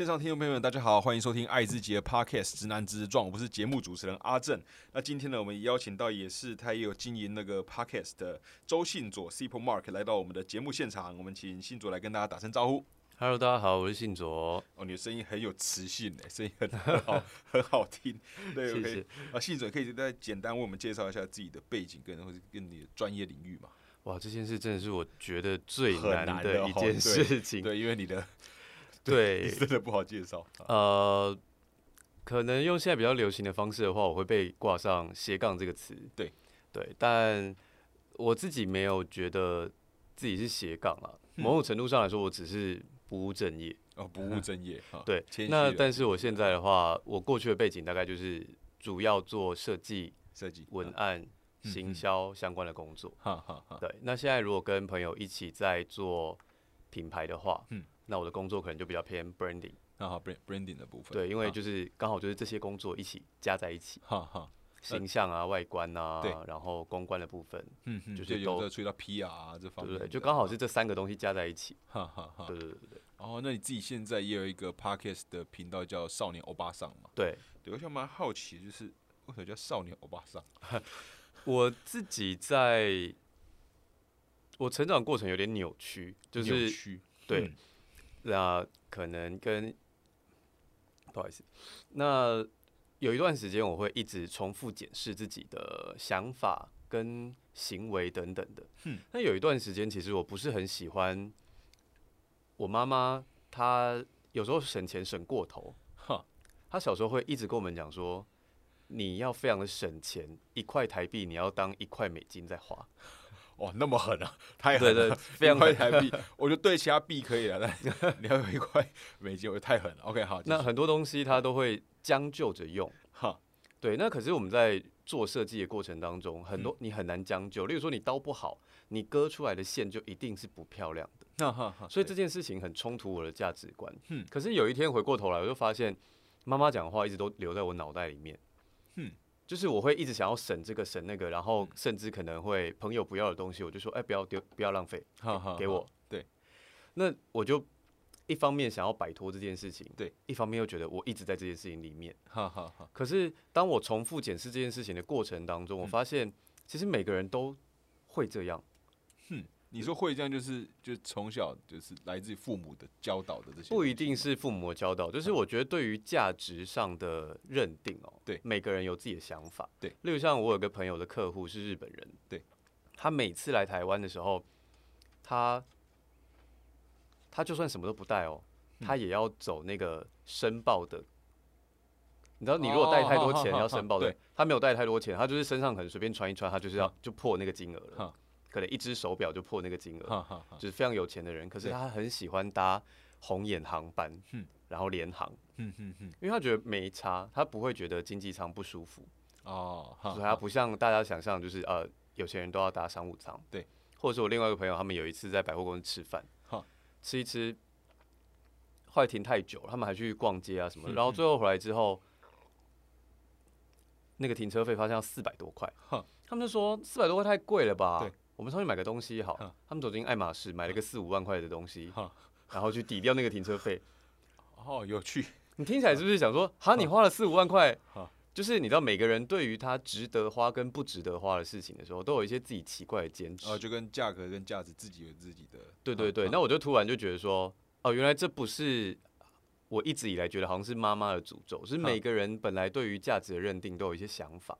线上听众朋友们，大家好，欢迎收听爱之杰 Podcast《直男直撞》，我是节目主持人阿正。那今天呢，我们邀请到也是他也有经营那个 Podcast 的周信佐 s i p e Mark 来到我们的节目现场，我们请信佐来跟大家打声招呼。Hello，大家好，我是信卓，哦，你的声音很有磁性诶，声音很很好，很好听。对谢，OK 谢。啊，信佐可以再简单为我们介绍一下自己的背景跟或者跟你的专业领域嘛？哇，这件事真的是我觉得最很难的一件事情。对，因为你的对，真的不好介绍。啊呃，可能用现在比较流行的方式的话，我会被挂上斜杠这个词。对，对，但我自己没有觉得自己是斜杠啊。嗯某种程度上来说，我只是不务正业。哦，不务正业 哈。对那但是我现在的话，我过去的背景大概就是主要做设计、设计文案、嗯行销相关的工作。哈哈哈。对，那现在如果跟朋友一起在做品牌的话，嗯那我的工作可能就比较偏 branding，那好，brand branding 的部分。对，因为就是刚好就是这些工作一起加在一起，哈哈，形象啊、外观啊对，然后公关的部分，嗯嗯，就就是有都的注意到 PR 啊这方面，对对？就刚好是这三个东西加在一起，哈哈哈。对对对对哦，那你自己现在也有一个 podcast 的频道叫少年欧巴桑嘛？对。对，我想蛮好奇，就是为什么叫少年欧巴桑？我自己在，我成长过程有点扭曲，就是扭曲，对嗯，那可能跟不好意思，那有一段时间我会一直重复检视自己的想法跟行为等等的。嗯，那有一段时间其实我不是很喜欢我妈妈，她有时候省钱省过头。哈，她小时候会一直跟我们讲说，你要非常的省钱，一块台币你要当一块美金在花。哦，那么狠啊，太对对狠了，，一块非常狠台币，我觉得对其他币可以了，但 你要有一块美金，我觉得太狠了。OK，好，那很多东西它都会将就着用。哈，对，那可是我们在做设计的过程当中，很多你很难将就。例如说，你刀不好，你割出来的线就一定是不漂亮的。哈哈哈，所以这件事情很冲突我的价值观。嗯可是有一天回过头来，我就发现妈妈讲的话一直都留在我脑袋里面。嗯，就是我会一直想要省这个省那个，然后甚至可能会朋友不要的东西，我就说，哎、不要丢，不要浪费，给我。对，那我就一方面想要摆脱这件事情，对，一方面又觉得我一直在这件事情里面。哈哈哈，可是当我重复检视这件事情的过程当中，我嗯发现其实每个人都会这样。你说会这样，就是就从小就是来自于父母的教导的这些，不一定。是父母的教导，就是我觉得对于价值上的认定哦，对每个人有自己的想法，对。例如像我有个朋友的客户是日本人，对，他每次来台湾的时候，他他就算什么都不带哦，嗯他也要走那个申报的。你知道，你如果带太多钱哦要申报的对，他没有带太多钱，他就是身上可能随便穿一穿，他就是要就破那个金额了哈，可能一只手表就破那个金额，就是非常有钱的人，可是他很喜欢搭红眼航班，嗯。然后联航，因为他觉得没差，他不会觉得经济舱不舒服，哦，哈所以他不像大家想象，就是呃有钱人都要搭商务舱，对，或者是我另外一个朋友，他们有一次在百货公司吃饭哈，吃一吃，后来停太久了，他们还去逛街啊什么然后最后回来之后，那个停车费发现要四百多块哈，他们就说四百多块太贵了吧，对，我们上去买个东西好，他们走进爱马仕买了个四五万块的东西哈，然后去抵掉那个停车费。哦，有趣，你听起来是不是想说，哈，你花了四五万块哈，就是你知道每个人对于他值得花跟不值得花的事情的时候，都有一些自己奇怪的坚持。哦，就跟价格跟价值自己有自己的，对对对，那我就突然就觉得说，哦，原来这不是我一直以来觉得好像是妈妈的诅咒，是每个人本来对于价值的认定都有一些想法。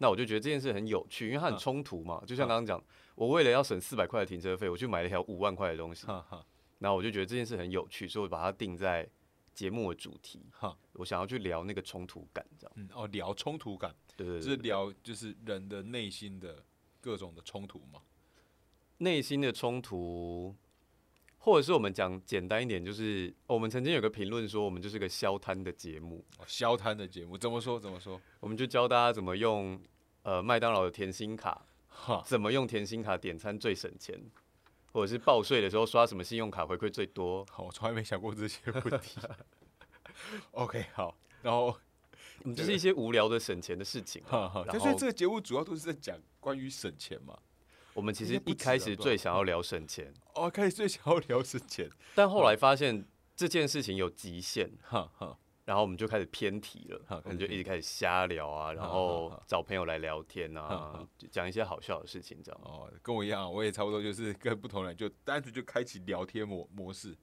对，那我就觉得这件事很有趣，因为它很冲突嘛。就像刚刚讲，我为了要省四百块的停车费，我去买了一条五万块的东西，哈哈然后我就觉得这件事很有趣，所以我把它定在节目的主题。哈，我想要去聊那个冲突感，这样。嗯，哦，聊冲突感，对就是聊就是人的内心的各种的冲突嘛，内心的冲突，或者是我们讲简单一点，就是、哦我们曾经有个评论说，我们就是个消摊的节目，哦，消摊的节目怎么说怎么说？我们就教大家怎么用呃麦当劳的甜心卡，哈，怎么用甜心卡点餐最省钱，或者是报税的时候刷什么信用卡回馈最多。好，我从来没想过这些问题。OK，好，然后 就是一些无聊的省钱的事情啊。哈哈，所以这个节目主要都是在讲关于省钱嘛。我们其实一开始最想要聊省钱，哦，开始最想要聊省钱，但后来发现这件事情有极限，哈哈，然后我们就开始偏题了，好可能就一直开始瞎聊啊，然后找朋友来聊天啊，讲一些好笑的事情，这样。哦，跟我一样，我也差不多就是跟不同人就单纯就开启聊天模模式。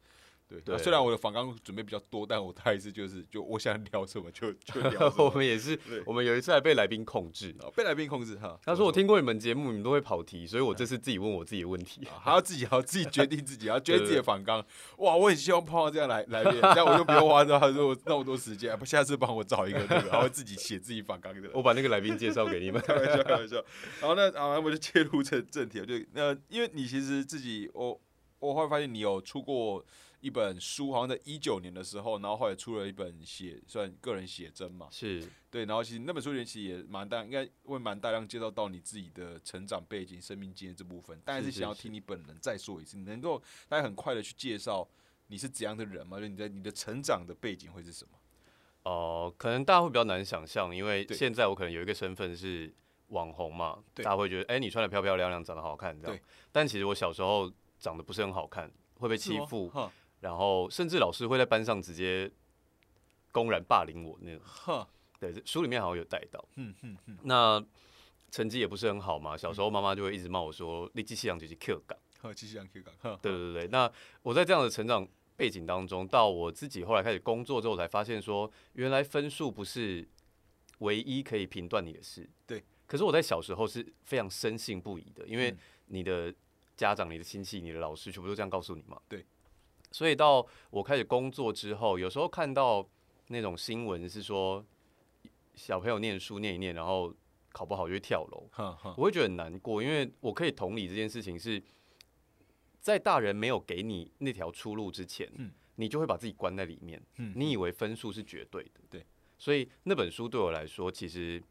对，虽然我的访纲准备比较多，但我还是就是就我想聊什么就 就聊我。们也是，我们有一次还被来宾控制。哦被来宾控制哈。他说：“我听过你们节目，你们都会跑题，所以我这次自己问我自己的问题。啊还要自己还要自己决定自己，要决定自己的访纲。哇，我很希望碰到这样来来宾，这样我就不用花到他说那么多时间。不，下次帮我找一个那个，然后自己写自己访纲的人。我把那个来宾介绍给你们。开玩笑，开玩笑。然后呢，啊，我就切入正正题了，就那因为你其实自己，我我后来发现你有出过一本书，好像在一九年的时候，然后后来出了一本写算个人写真嘛，是对，然后其实那本书里面其实也蛮大，应该会蛮大量介绍到你自己的成长背景、生命经验这部分，但是想要听你本人再说一次，你能够大家很快的去介绍你是怎样的人吗？就你在你的成长的背景会是什么？哦、可能大家会比较难想象，因为对现在我可能有一个身份是网红嘛，大家会觉得，哎、你穿的漂漂亮亮，长得好看这样对。但其实我小时候长得不是很好看，会被欺负，哈然后甚至老师会在班上直接公然霸凌我那种。哈，对，书里面好像有带到。嗯嗯嗯，那成绩也不是很好嘛，小时候妈妈就会一直骂我说：“你机器养就是 Q 港。好，继续讲 Q 港，哈，对对对，那我在这样的成长背景当中，到我自己后来开始工作之后，才发现说，原来分数不是唯一可以评断你的事。对。可是我在小时候是非常深信不疑的，因为嗯你的家长、你的亲戚、你的老师全部都这样告诉你嘛。对。所以到我开始工作之后，有时候看到那种新闻是说，小朋友念书念一念，然后考不好就会跳楼，我会觉得很难过，因为我可以同理这件事情是，在大人没有给你那条出路之前，嗯。你就会把自己关在里面，嗯。你以为分数是绝对的，对，所以那本书对我来说，其实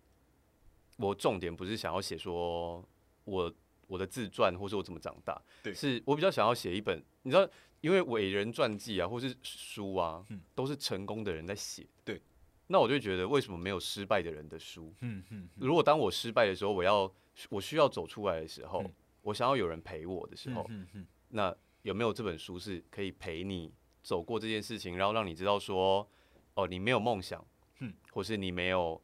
我重点不是想要写说我我的自传或是我怎么长大，对。是我比较想要写一本，你知道，因为伟人传记啊，或是书啊，嗯。都是成功的人在写，对，那我就觉得为什么没有失败的人的书？嗯嗯如果当我失败的时候，我要我需要走出来的时候，嗯我想要有人陪我的时候，嗯嗯。那有没有这本书是可以陪你走过这件事情，然后让你知道说，哦，你没有梦想，嗯，或是你没有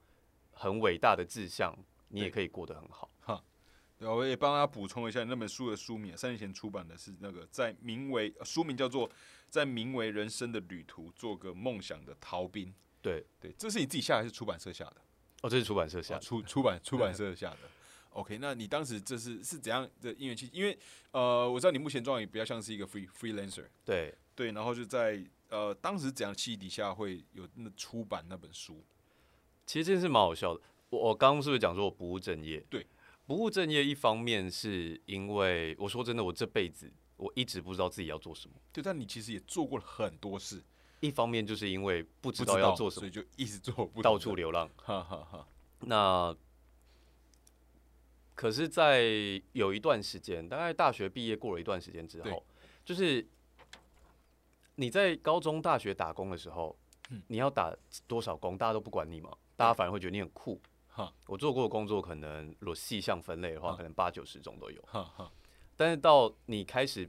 很伟大的志向，你也可以过得很好。对，我也帮大家补充一下那本书的书名，三年前出版的是那个在名为呃书名叫做《在名为人生的旅途做个梦想的逃兵》。对，对，这是你自己下还是出版社下的？哦，这是出版社下啊，的，出出版出版社下的。OK，那你当时这是是怎样的因缘契？因为呃，我知道你目前状态比较像是一个 free freelancer，对，对，然后就在呃当时怎样的契机底下会有那出版那本书？其实这件事蛮好笑的。我我刚刚是不是讲说我不务正业？对，不务正业一方面是因为我说真的，我这辈子我一直不知道自己要做什么。对，但你其实也做过了很多事，一方面就是因为不不知道要做什么，所以就一直做不到处，流浪。哈哈哈。那可是，在有一段时间，大概大学毕业过了一段时间之后，就是你在高中、大学打工的时候，嗯你要打多少工，大家都不管你嘛，大家反而会觉得你很酷。哈我做过的工作，可能如果细项分类的话，嗯可能八九十种都有。哈哈，但是到你开始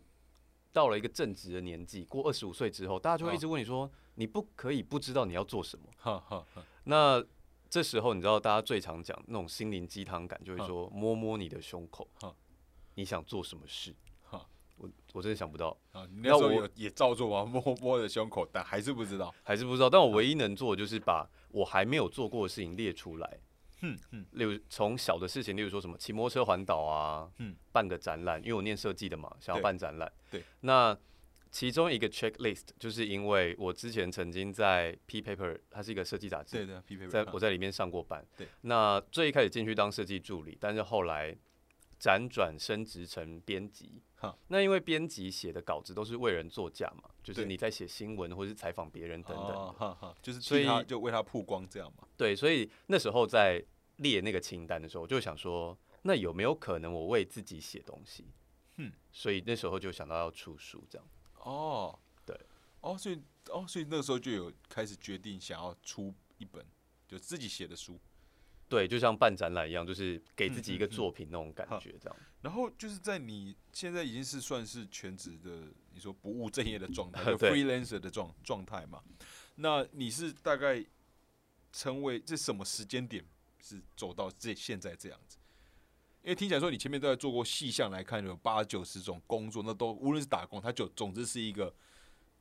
到了一个正职的年纪，过二十五岁之后，大家就会一直问你说，你不可以不知道你要做什么。哈哈哈，那这时候，你知道大家最常讲那种心灵鸡汤感，就会说摸摸你的胸口，你想做什么事？我我真的想不到，啊，你那时候那我有也照做吗？摸摸的胸口，但还是不知道。还是不知道。但我唯一能做的就是把我还没有做过的事情列出来。哼哼，例如从小的事情，例如说什么骑摩托车环岛啊，嗯办个展览，因为我念设计的嘛，想要办展览。对，那其中一个 checklist 就是因为我之前曾经在 P Paper，它是一个设计杂志，对的 paper 在我在里面上过班。对，那最一开始进去当设计助理，但是后来辗转升职成编辑哈。那因为编辑写的稿子都是为人作假嘛，就是你在写新闻或是采访别人等等。哦哈哈，就是所以就为他曝光这样嘛。对，所以那时候在列那个清单的时候，我就想说，那有没有可能我为自己写东西？嗯，所以那时候就想到要出书这样。哦，对，哦，所以哦，所以那个时候就有开始决定想要出一本就自己写的书，对，就像办展览一样，就是给自己一个作品那种感觉，这样。然后就是在你现在已经是算是全职的你说不务正业的状态，就 freelancer 的状状态嘛。那你是大概成为这什么时间点是走到这现在这样子？因为听起来说你前面都在做过细项来看，有八九十种工作，那都无论是打工，它就总之是一个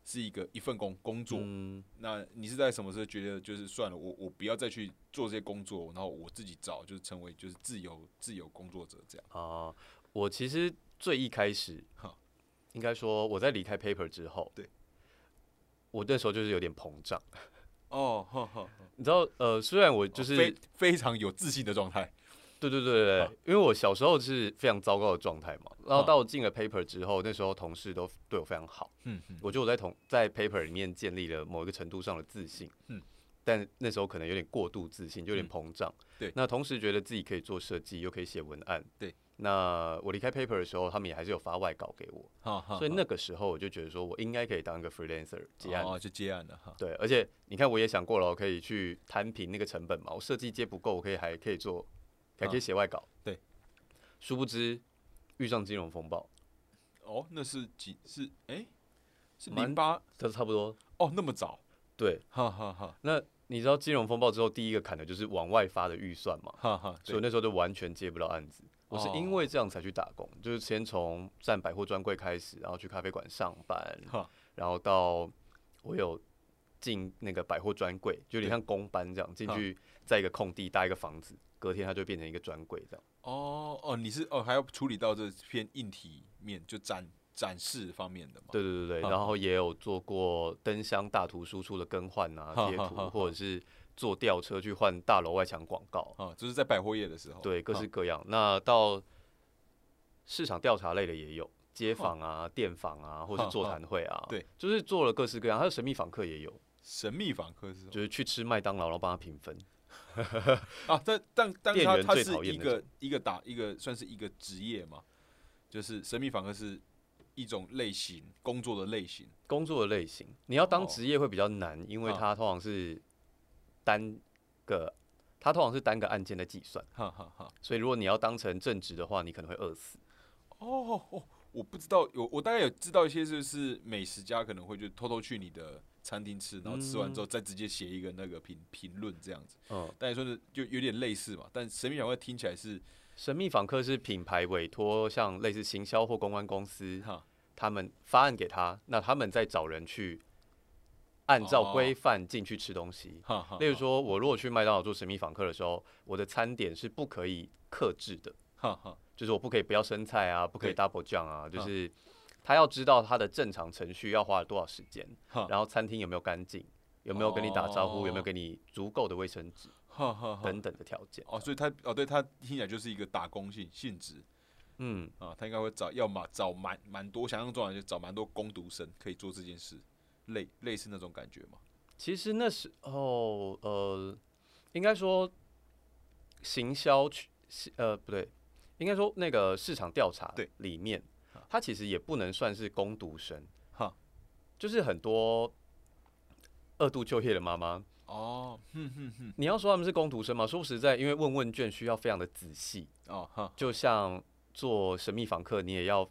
是一个一份工工作。嗯，那你是在什么时候觉得就是算了，我我不要再去做这些工作，然后我自己找，就是成为就是自由自由工作者这样？啊、我其实最一开始 哈，应该说我在离开 Paper 之后，对，我那时候就是有点膨胀。哦，呵呵，你知道，呃，虽然我就是、非非常有自信的状态。对对对对，啊因为我小时候是非常糟糕的状态嘛，然后啊到我进了 Paper 之后，那时候同事都对我非常好，嗯嗯，我觉得我在同在 Paper 里面建立了某一个程度上的自信，嗯，但那时候可能有点过度自信，就有点嗯。膨胀，对。那同时觉得自己可以做设计，又可以写文案，对。那我离开 Paper 的时候，他们也还是有发外稿给我，所以那个时候我就觉得说我应该可以当一个 freelancer 接案。哦就接案了哈。对，而且你看，我也想过了，我可以去摊平那个成本嘛。我设计接不够，我可以还可以做，还可以写外稿。对，殊不知遇上金融风暴，哦，那是几是哎、是零八这差不多。哦，那么早，对，哈哈哈那你知道金融风暴之后，第一个砍的就是往外发的预算嘛，哈哈，所以我那时候就完全接不到案子。我是因哦为这样才去打工，就是先从站百货专柜开始，然后去咖啡馆上班，然后到我有进那个百货专柜，就有点像工班这样进去，在一个空地搭一个房子，隔天它就变成一个专柜这样。哦哦，你是哦还要处理到这偏硬体面，就展展示方面的嘛？对对对对，然后也有做过灯箱大图输出的更换啊、贴图，或者是坐吊车去换大楼外墙广告，啊，就是在百货业的时候，对，各式各样。那到市场调查类的也有。街访啊、电访啊，或是座谈会啊，对，就是做了各式各样。还有神秘访客也有，神秘访客是就是去吃麦当劳，然后帮他评分。啊，但但但他他是一个一个打一个算是一个职业嘛，就是神秘访客是一种类型工作的类型，工作的类型，你要当哦职业会比较难，因为啊它通常是单个，它通常是单个案件的计算，哈哈哈。所以如果你要当成正职的话，你可能会饿死。哦哦，我不知道，有我大概有知道一些，就是美食家可能会就偷偷去你的餐厅吃，然后吃完之后再直接写一个那个评评论这样子。嗯，但你说的就有点类似嘛，但神秘访客听起来是神秘访客是品牌委托，像类似行销或公关公司，哈他们发案给他，那他们再找人去按照哦。规范进去吃东西。例如说，我如果去麦当劳做神秘访客的时候，我的餐点是不可以克制的，就是我不可以不要生菜啊，不可以 double 酱啊，就嗯是他要知道他的正常程序要花了多少时间，哈然后餐厅有没有干净，有没有跟你打招呼，有没有哦。给你足够的卫生纸等等的条件。哦，所以他哦，对他听起来就是一个打工性性质。嗯，啊，他应该会找要么找蛮蛮多，想象中啊就找蛮多工读生可以做这件事，类类似那种感觉吗。其实那时候呃，应该说行销去呃不对，应该说那个市场调查对。里面好，它其实也不能算是工读生，哈。就是很多二度就业的妈妈，哦，哼哼哼，你要说他们是工读生嘛？说实在，因为问问卷需要非常的仔细，哦哈，就像做神秘访客，你也要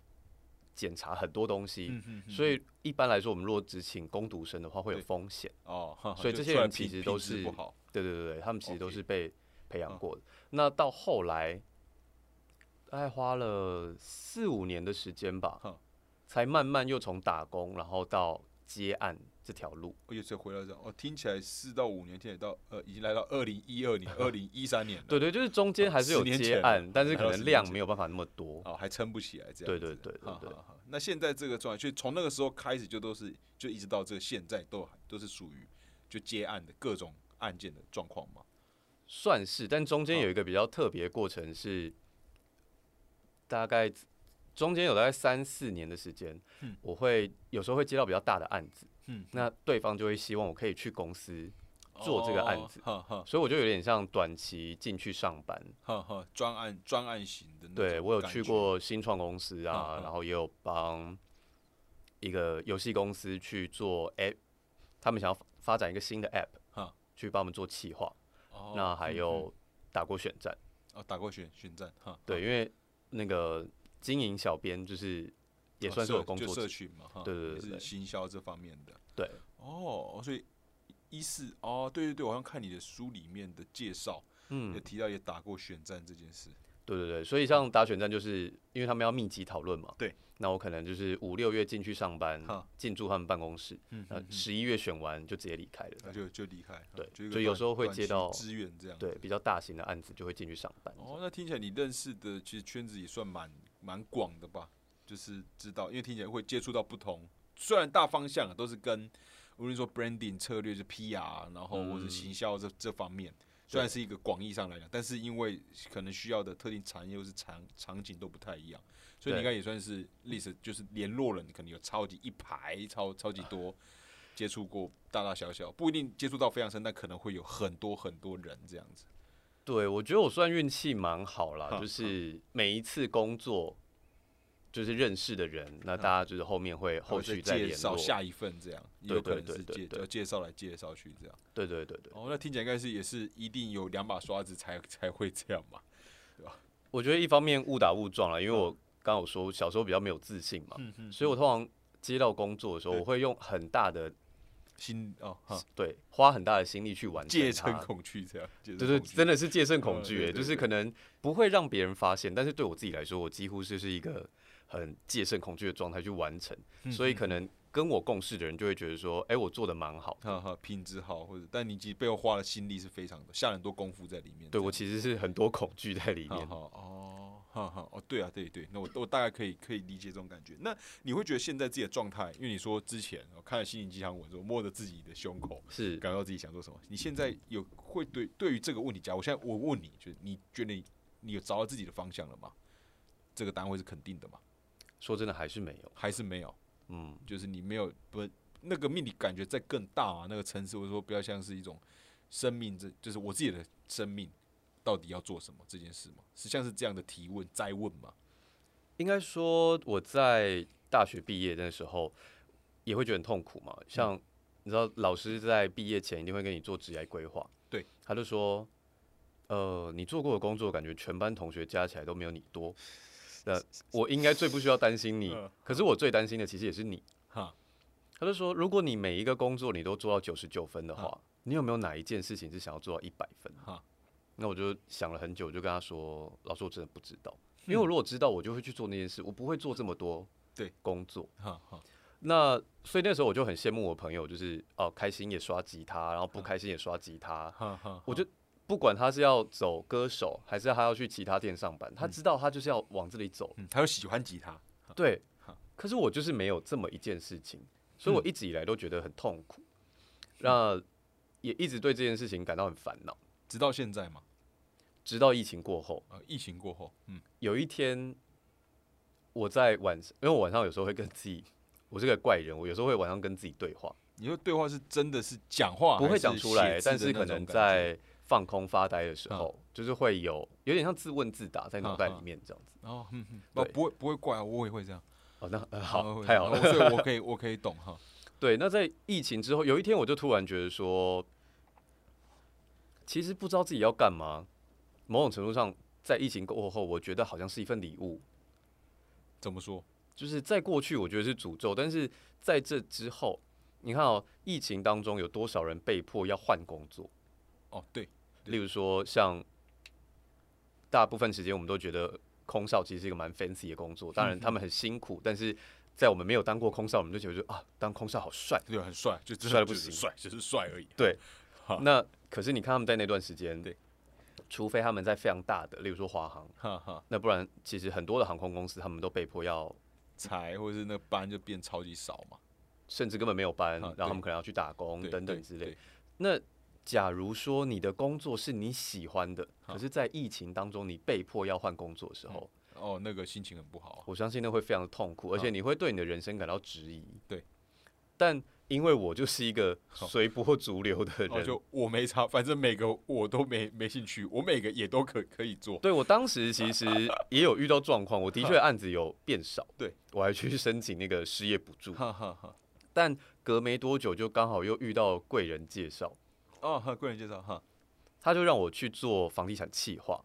检查很多东西，嗯哼哼所以一般来说，我们如果只请工读生的话，会有风险。哦，所以这些人其实都是对对对对，他们其实都是被培养嗯过的。那到后来，大概花了四五年的时间吧，才慢慢又从打工，然后到接案这条路。而且才回到这样，哦，听起来四到五年，听起来到呃，已经来到二零一二年、二零一三年了，对对，就是中间还是有10年前了接案，但是来到10可能量没有办法那么多。哦，还撑不起来这样子。对对对对对哈哈哈那现在这个状态，就从那个时候开始，就都是就一直到这个现在都都是属于就接案的各种案件的状况嘛。算是，但中间哦有一个比较特别的过程是，大概中间有大概三四年的时间，嗯我会有时候会接到比较大的案子，嗯，那对方就会希望我可以去公司，做这个案子。所以我就有点像短期进去上班。专案专案型的那对我有，去过新创公司啊，然后也有帮一个游戏公司去做 app，他们想要发发展一个新的 app，去帮我们做企划。哦那还嗯有打过选战。嗯哦，打过选选战哈，对，因为那个经营小编就是也哦算是有工作就社群嘛，哈，对对对也是对行销这方面的。对，哦，所以一四哦，对对对，我好像看你的书里面的介绍，有嗯，提到也打过选战这件事。对对对，所以像打选战，就是因为他们要密集讨论嘛，对，那我可能就是五六月进去上班，进驻他们办公室，那嗯十一月选完就直接离开了，那就就离开，对所以有时候会接到支援这样。对，比较大型的案子就会进去上班。哦，那听起来你认识的其实圈子也算蛮蛮广的吧？就是知道，因为听起来会接触到不同，虽然大方向啊都是跟无论说 branding 策略是 PR，然后或者嗯行销这这方面，虽然是一个广义上来讲，但是因为可能需要的特定产业或是场场景都不太一样，所以你应该也算是历史，就是联络了你可能有超级一排超超级多。接触过大大小小，不一定接触到非常深，但可能会有很多很多人这样子。对，我觉得我算运气蛮好啦，就是每一次工作就是认识的人，那大家就是后面会后续再。介绍下一份这样，也对有可对能是介要介绍来介绍去这样。对对对对，哦，那听起来应该是也是一定有两把刷子才才会这样嘛。对吧 我觉得一方面误打误撞了，因为我刚刚有说小时候比较没有自信嘛，所以我通常接到工作的时候，我会用很大的心哦，对花很大的心力去完成戒慎。恐惧这样，戒慎对对，真的是戒慎恐嗯惧、就是可能不会让别人发现，但是对我自己来说，我几乎就是一个很戒慎恐惧的状态去完成，嗯所以可能跟我共事的人就会觉得说，哎、我做的蛮好。哈哈品质好，或者但你其实背后花的心力是非常的，下了很多功夫在里面。对我其实是很多恐惧在里面。哦，哈哈哦，对啊，对对，那我我大概可以可以理解这种感觉。那你会觉得现在自己的状态，因为你说之前我看了心灵鸡汤文之后，摸着自己的胸口，是感到自己想做什么。你现在有会对对于这个问题，假如我现在我问你，就是你觉得你你有找到自己的方向了吗？这个答案会是肯定的吗？说真的还是没有。还是没有？嗯，就是你没有不那个命理感觉在更大啊，那个层次，或者说不要像是一种生命，这就是我自己的生命到底要做什么这件事嘛？是像是这样的提问再问吗？应该说我在大学毕业的时候也会觉得很痛苦嘛。像你知道，老师在毕业前一定会跟你做职业规划，对，他就说，呃，你做过的工作，感觉全班同学加起来都没有你多。那我应该最不需要担心你嗯，可是我最担心的其实也是你。哈，他就说，如果你每一个工作你都做到九十九分的话，你有没有哪一件事情是想要做到一百分？哈，那我就想了很久，我就跟他说，老师，我真的不知道，因为我如果知道，我就会去做那件事，我不会做这么多 对工作。哈哈，那所以那时候我就很羡慕我朋友，就是哦，开心也刷吉他，然后不开心也刷吉他。哈哈，我就不管他是要走歌手，还是他要去其他店上班，他知道他就是要往这里走。嗯，他又喜欢吉他，对，可是我就是没有这么一件事情，所以嗯我一直以来都觉得很痛苦，那也一直对这件事情感到很烦恼。直到现在嘛，直到疫情过后，呃，疫情过后，嗯，有一天我在晚上，因为我晚上有时候会跟自己，我是个怪人，我有时候会晚上跟自己对话，你说对话是真的是讲话，不会讲出来，但是可能在放空发呆的时候，就是会有有点像自问自答在脑袋里面这样子。哦，不会不会怪啊，我也会这样，哦，那、好，太好了。哦所以我可以我可以懂哈，对，那在疫情之后，有一天我就突然觉得说，其实不知道自己要干嘛。某种程度上，在疫情过后，我觉得好像是一份礼物。怎么说？就是在过去，我觉得是诅咒，但是在这之后，你看哦，疫情当中有多少人被迫要换工作？哦，对例如说，像大部分时间我们都觉得空少其实是一个蛮 fancy 的工作，当然他们很辛苦，但是在我们没有当过空少，我们就觉得啊，当空少好帅。对，很帅，就帅的不行。帅，只是帅而已。对 好那可是你看他们在那段时间，对，除非他们在非常大的，例如说华航，哈哈，那不然其实很多的航空公司他们都被迫要，裁或者是那个班就变超级少嘛，甚至根本没有班，啊然后他们可能要去打工等等之类。那假如说你的工作是你喜欢的，可是，在疫情当中你被迫要换工作的时候，哦，那个心情很不好。啊。我相信那会非常的痛苦，而且你会对你的人生感到质疑。对，但因为我就是一个随波逐流的哦，人，就我没差，反正每个我都没没兴趣，我每个也都可可以做。对我当时其实也有遇到状况，我的确 案子有变少，对。我还去申请那个失业补助，哈哈哈。但隔没多久就刚好又遇到贵人介绍，哦，哈，贵人介绍哈，他就让我去做房地产企划，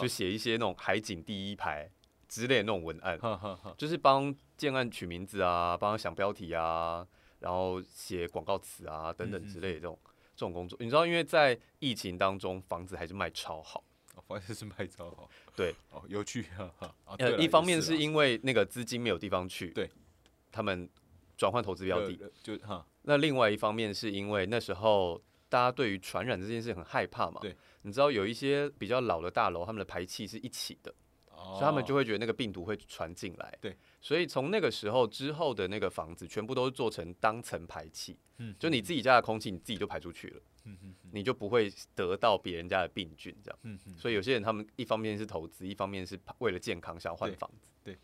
就写一些那种海景第一排之类的那种文案，哈哈哈，就是帮建案取名字啊，帮他想标题啊，然后写广告词啊等等之类的这种这种工作。你知道，因为在疫情当中，房子还是卖超好。房子是卖超好，对，哦，有趣，哈哈。啊呃，一方面是因为那个资金没有地方去，对，他们转换投资标的。呃就哈，那另外一方面是因为那时候大家对于传染这件事很害怕嘛。对，你知道有一些比较老的大楼，他们的排气是一起的，所以他们就会会觉得那个病毒会传进来。哦对，所以从那个时候之后的那个房子，全部都是做成当层排气，嗯就你自己家的空气你自己就排出去了，嗯嗯你就不会得到别人家的病菌这样。嗯嗯，所以有些人他们一方面是投资，一方面是为了健康想要换房子。对，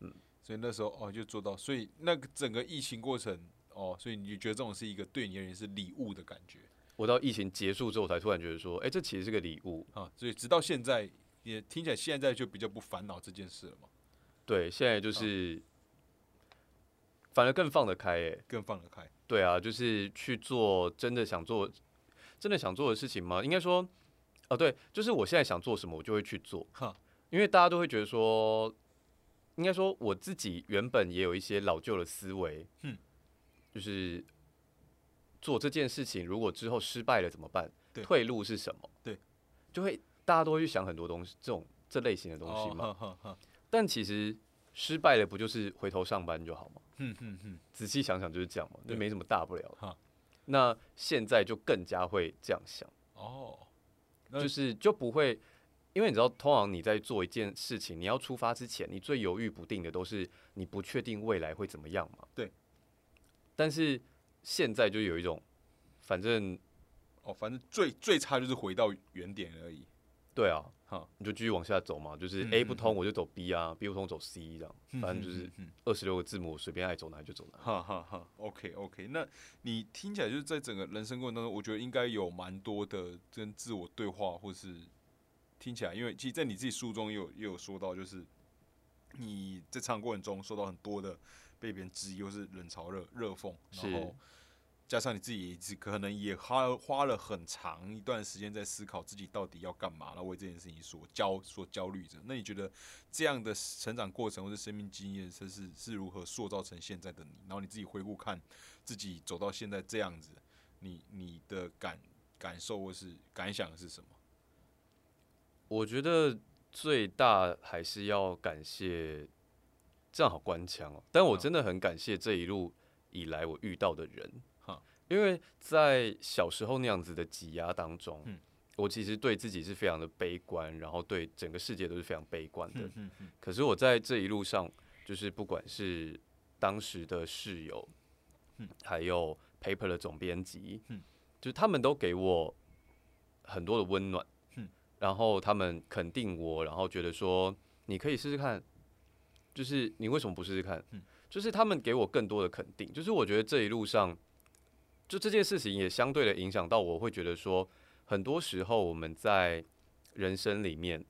嗯所以那时候哦就做到，所以那个整个疫情过程哦，所以你就觉得这种是一个对你而言是礼物的感觉？我到疫情结束之后，才突然觉得说，哎、这其实是个礼物。啊，所以直到现在也听起来现在就比较不烦恼这件事了嘛，对，现在就是，反而更放得开，哎，更放得开，对啊，就是去做真的想做、真的想做的事情吗？应该说，哦，对，就是我现在想做什么，我就会去做哈，因为大家都会觉得说，应该说我自己原本也有一些老旧的思维，嗯，就是做这件事情，如果之后失败了怎么办？退路是什么？对，就会大家都会去想很多东西，这种这类型的东西哦嘛。但其实失败了，不就是回头上班就好吗？嗯嗯嗯，仔细想想就是这样嘛，对就没什么大不了的。那现在就更加会这样想，哦，就是就不会，因为你知道，通常你在做一件事情，你要出发之前，你最犹豫不定的都是你不确定未来会怎么样嘛。对。但是现在就有一种，反正哦，反正最最差就是回到原点而已，对啊哈，你就继续往下走嘛，就是嗯 A 嗯不通我就走 B 啊，B 不通走 C 这样，反正就是二十六个字母，随便爱走哪就走哪。哈哈哈，OK OK，那你听起来就是在整个人生过程当中，我觉得应该有蛮多的跟自我对话，或是听起来，因为其实，在你自己书中也有也有说到，就是你在成长过程中受到很多的被别人质疑，又是冷嘲热热讽，然后加上你自己可能也花花了很长一段时间在思考自己到底要干嘛，然后为这件事情所焦所焦虑着。那你觉得这样的成长过程或者生命经验，是是是如何塑造成现在的你？然后你自己回顾看自己走到现在这样子，你你的感感受或是感想是什么？我觉得最大还是要感谢，这样好官腔哦。但我真的很感谢这一路以来我遇到的人。哈，因为在小时候那样子的挤压当中，嗯。我其实对自己是非常的悲观，然后对整个世界都是非常悲观的。嗯嗯可是我在这一路上，就是不管是当时的室友，嗯。还有 Paper 的总编辑，嗯。就是他们都给我很多的温暖，嗯。然后他们肯定我，然后觉得说你可以试试看，就是你为什么不试试看？嗯就是他们给我更多的肯定，就是我觉得这一路上，就这件事情也相对的影响到我，会觉得说，很多时候我们在人生里面，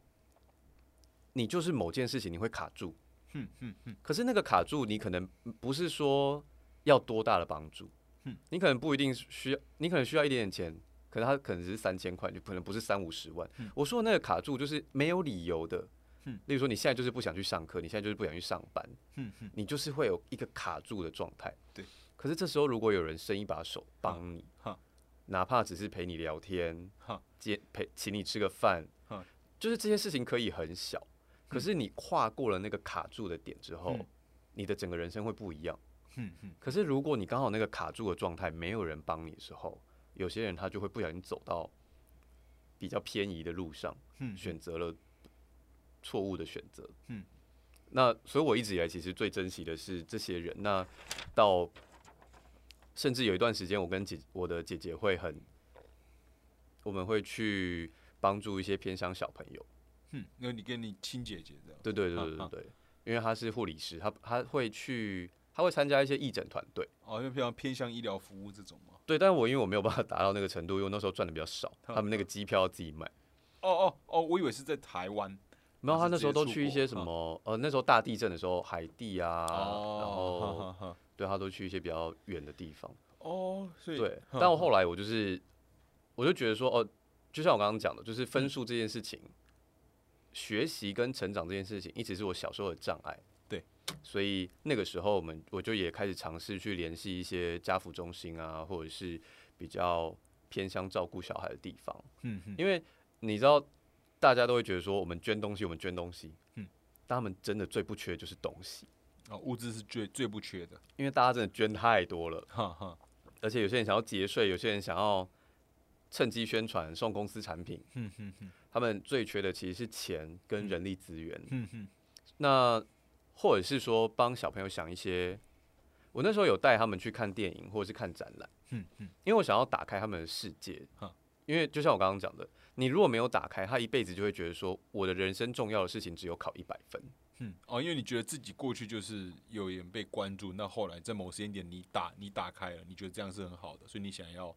你就是某件事情你会卡住，嗯嗯嗯可是那个卡住，你可能不是说要多大的帮助，嗯你可能不一定需要，你可能需要一点点钱，可能他可能只是三千块，就可能不是三五十万。嗯我说的那个卡住就是没有理由的，嗯。例如说你现在就是不想去上课，你现在就是不想去上班，嗯嗯。你就是会有一个卡住的状态。对，可是这时候如果有人伸一把手帮你，哪怕只是陪你聊天，接陪请你吃个饭，就是这些事情可以很小，可是你跨过了那个卡住的点之后嗯，你的整个人生会不一样。嗯嗯。可是如果你刚好那个卡住的状态，没有人帮你的时候，有些人他就会不小心走到比较偏移的路上，嗯。选择了错误的选择。嗯，那所以我一直以来其实最珍惜的是这些人。那到甚至有一段时间，我跟姐我的姐姐会很，我们会去帮助一些偏乡小朋友。嗯，那你跟你亲姐姐这样，对对对对啊对对，因为她是护理师，她她会去，她会参加一些义诊团队。哦，因为比较偏向医疗服务这种嘛。对，但我因为我没有办法达到那个程度，因为我那时候赚的比较少，嗯他们那个机票要自己买。哦哦哦，我以为是在台湾。然后他那时候都去一些什么，呃，那时候大地震的时候，海地啊，然哦，后对他都去一些比较远的地方。哦，所以对，但我后来我就是，我就觉得说，哦，就像我刚刚讲的，就是分数这件事情，学习跟成长这件事情一直是我小时候的障碍。对，所以那个时候我们我就也开始尝试去联系一些家福中心啊，或者是比较偏向照顾小孩的地方。嗯嗯，因为你知道，大家都会觉得说我们捐东西，我们捐东西，嗯，但他们真的最不缺的就是东西，哦，物资是最最不缺的，因为大家真的捐太多了，哈哈，而且有些人想要节税，有些人想要趁机宣传送公司产品，嗯嗯嗯他们最缺的其实是钱跟人力资源。嗯嗯，那或者是说帮小朋友想一些，我那时候有带他们去看电影或者是看展览，嗯嗯，因为我想要打开他们的世界哈。因为就像我刚刚讲的，你如果没有打开，他一辈子就会觉得说，我的人生重要的事情只有考一百分。嗯哦，因为你觉得自己过去就是有人被关注，那后来在某时间点你打你打开了，你觉得这样是很好的，所以你想要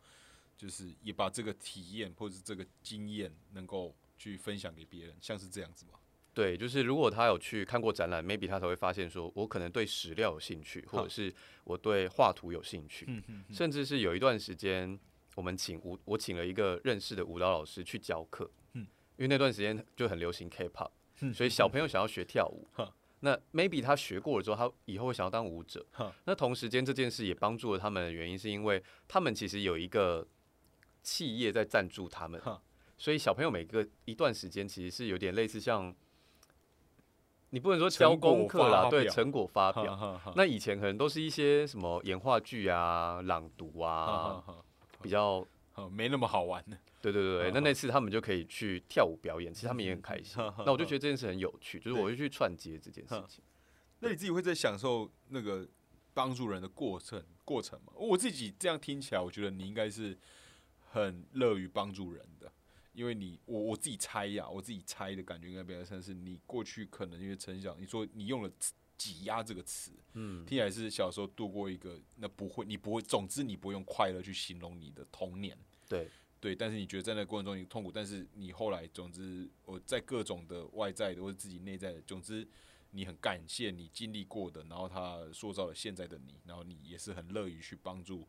就是也把这个体验或者是这个经验能够去分享给别人，像是这样子吗？对，就是如果他有去看过展览，maybe 他才会发现说，我可能对史料有兴趣，或者是我对画图有兴趣，嗯嗯甚至是有一段时间，我们请舞，我请了一个认识的舞蹈老师去教课，嗯。因为那段时间就很流行 K-pop，嗯。所以小朋友想要学跳舞。哈，那 maybe 他学过了之后，他以后会想要当舞者。哈，那同时间这件事也帮助了他们的原因，是因为他们其实有一个企业在赞助他们。哈，所以小朋友每个一段时间其实是有点类似像。你不能说教功课啦，对，成果发表。那以前可能都是一些什么演话剧啊、朗读哈啊，哈比较哈，没那么好玩的，对对对那那次他们就可以去跳舞表演，其实他们也很开心。那我就觉得这件事很有趣，就是我会去串接这件事情。那你自己会在享受那个帮助人的过程过程吗？我自己这样听起来，我觉得你应该是很乐于帮助人的，因为你我我自己猜呀、我自己猜的感觉应该比较像是你过去可能因为成长，你说你用了“挤压”这个词，嗯，听起来是小时候度过一个那不会，你不会，总之你不会用快乐去形容你的童年。对对，但是你觉得在那个过程中你痛苦，但是你后来，总之我在各种的外在的或者自己内在的，总之你很感谢你经历过的，然后他塑造了现在的你，然后你也是很乐于去帮助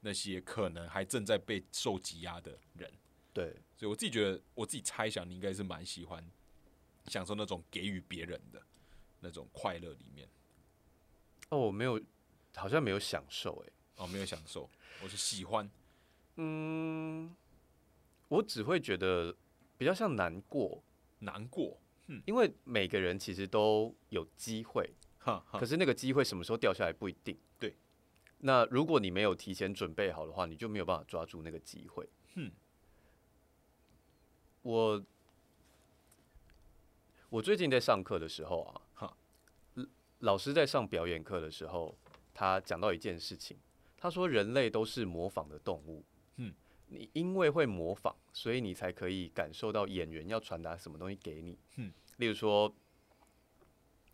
那些可能还正在被受挤压的人。对，所以我自己觉得，我自己猜想你应该是蛮喜欢享受那种给予别人的那种快乐里面。哦，我没有，好像没有享受哎。哦，没有享受，我是喜欢。嗯，我只会觉得比较像难过，难过，因为每个人其实都有机会，哈哈可是那个机会什么时候掉下来不一定。对，那如果你没有提前准备好的话，你就没有办法抓住那个机会。嗯，我我最近在上课的时候啊，哈老师在上表演课的时候，他讲到一件事情，他说人类都是模仿的动物。嗯，你因为会模仿，所以你才可以感受到演员要传达什么东西给你。嗯，例如说，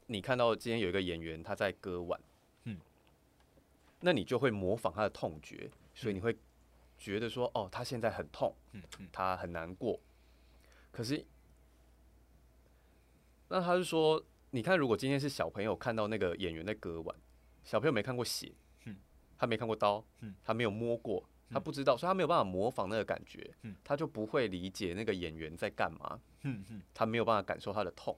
你看到今天有一个演员他在割腕，嗯，那你就会模仿他的痛觉，所以你会觉得说，哦，他现在很痛，嗯嗯他很难过。可是，那他是说，你看，如果今天是小朋友看到那个演员在割腕，小朋友没看过血，嗯，他没看过刀，嗯，他没有摸过，他不知道，所以他没有办法模仿那个感觉，嗯，他就不会理解那个演员在干嘛，嗯嗯他没有办法感受他的痛，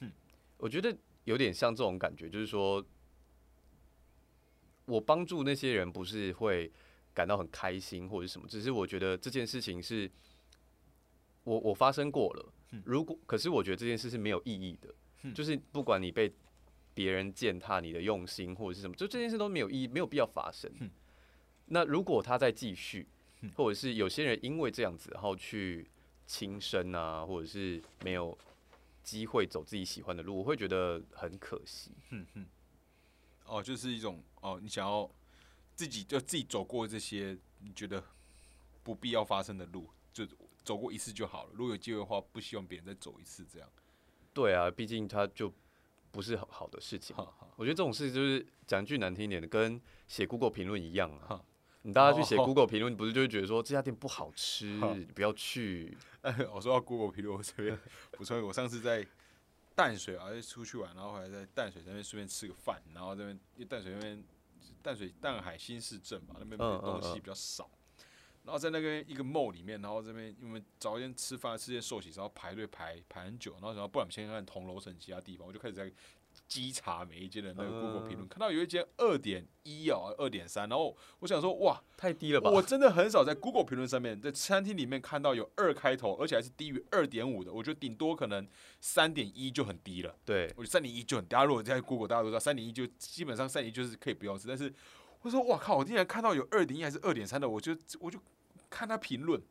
嗯，我觉得有点像这种感觉，就是说，我帮助那些人不是会感到很开心或者什么，只是我觉得这件事情是，我我发生过了，嗯如果可是我觉得这件事是没有意义的，嗯就是不管你被别人践踏你的用心或者是什么，就这件事都没有意义，没有必要发生。嗯那如果他再继续嗯，或者是有些人因为这样子，然后去轻生啊，或者是没有机会走自己喜欢的路，我会觉得很可惜。哦，就是一种哦，你想要自己就自己走过这些你觉得不必要发生的路，就走过一次就好了。如果有机会的话，不希望别人再走一次这样。对啊，毕竟他就不是好好的事情。我觉得这种事就是讲句难听一点的，跟写 Google 评论一样啊哈。你大家去写哦 Google 评论，不是就会觉得说这家店不好吃，你不要去。我说到 Google 评论，我这边补充一个，我上次在淡水啊，就出去玩，然后还在淡水那边顺便吃个饭，然后这边因为淡水那边淡水淡海新市镇嘛，那边东西比较少。然后在那边一个 mall 里面，然后这边因为早一天吃饭吃些寿喜，然后排队排排很久，然后然后不然先看同楼层其他地方，我就开始在稽查每一间的那个 Google 评论，看到有一间二点一哦，二点三，然后我想说哇，太低了吧？我真的很少在 Google 评论上面，在餐厅里面看到有二开头，而且还是低于二点五的，我觉得顶多可能三点一就很低了。对，我觉得三点一就很低。大家如果在 Google，大家都知道三点一就基本上三点一就是可以不用吃，但是我说哇靠，我竟然看到有二点一还是二点三的，我就我就看他评论。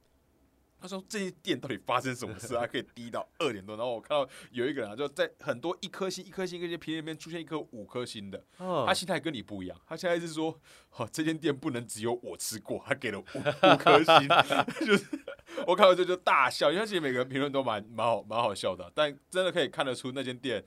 他说：“这些店到底发生什么事啊？可以低到二点多。”然后我看到有一个人啊，就在很多一颗星、一颗星、一颗星评论里面出现一颗五颗星的。他心态跟你不一样，他现在是说：“好，这间店不能只有我吃过。”他给了五 五颗星，就是我看到这就大笑，因为其实每个人评论都蛮蛮好、蛮好笑的。但真的可以看得出那间店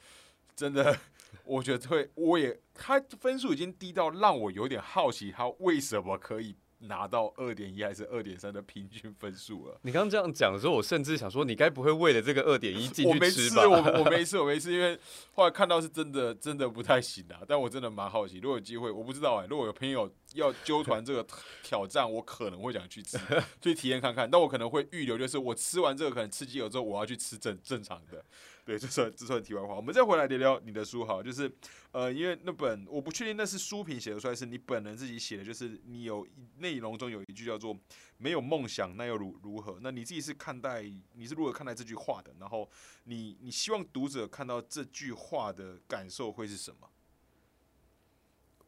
真的，我觉得会，我也他分数已经低到让我有点好奇，他为什么可以。拿到二点一还是二点三的平均分数了。你刚刚这样讲的时候，我甚至想说，你该不会为了这个二点一进去吃吧？我没事，我 我没事，我没事，因为后来看到是真的，真的不太行啊。但我真的蛮好奇，如果有机会，我不知道哎。如果有朋友要揪团这个挑战，我可能会想去吃，去体验看看。但我可能会预留，就是我吃完这个可能吃鸡了之后，我要去吃正正常的。对，这算这算题外话。我们再回来聊聊你的书哈，就是呃，因为那本我不确定那是书评写的出来，是你本人自己写的，就是你有内容中有一句叫做“没有梦想那又如如何”。那你自己是看待你是如何看待这句话的？然后你你希望读者看到这句话的感受会是什么？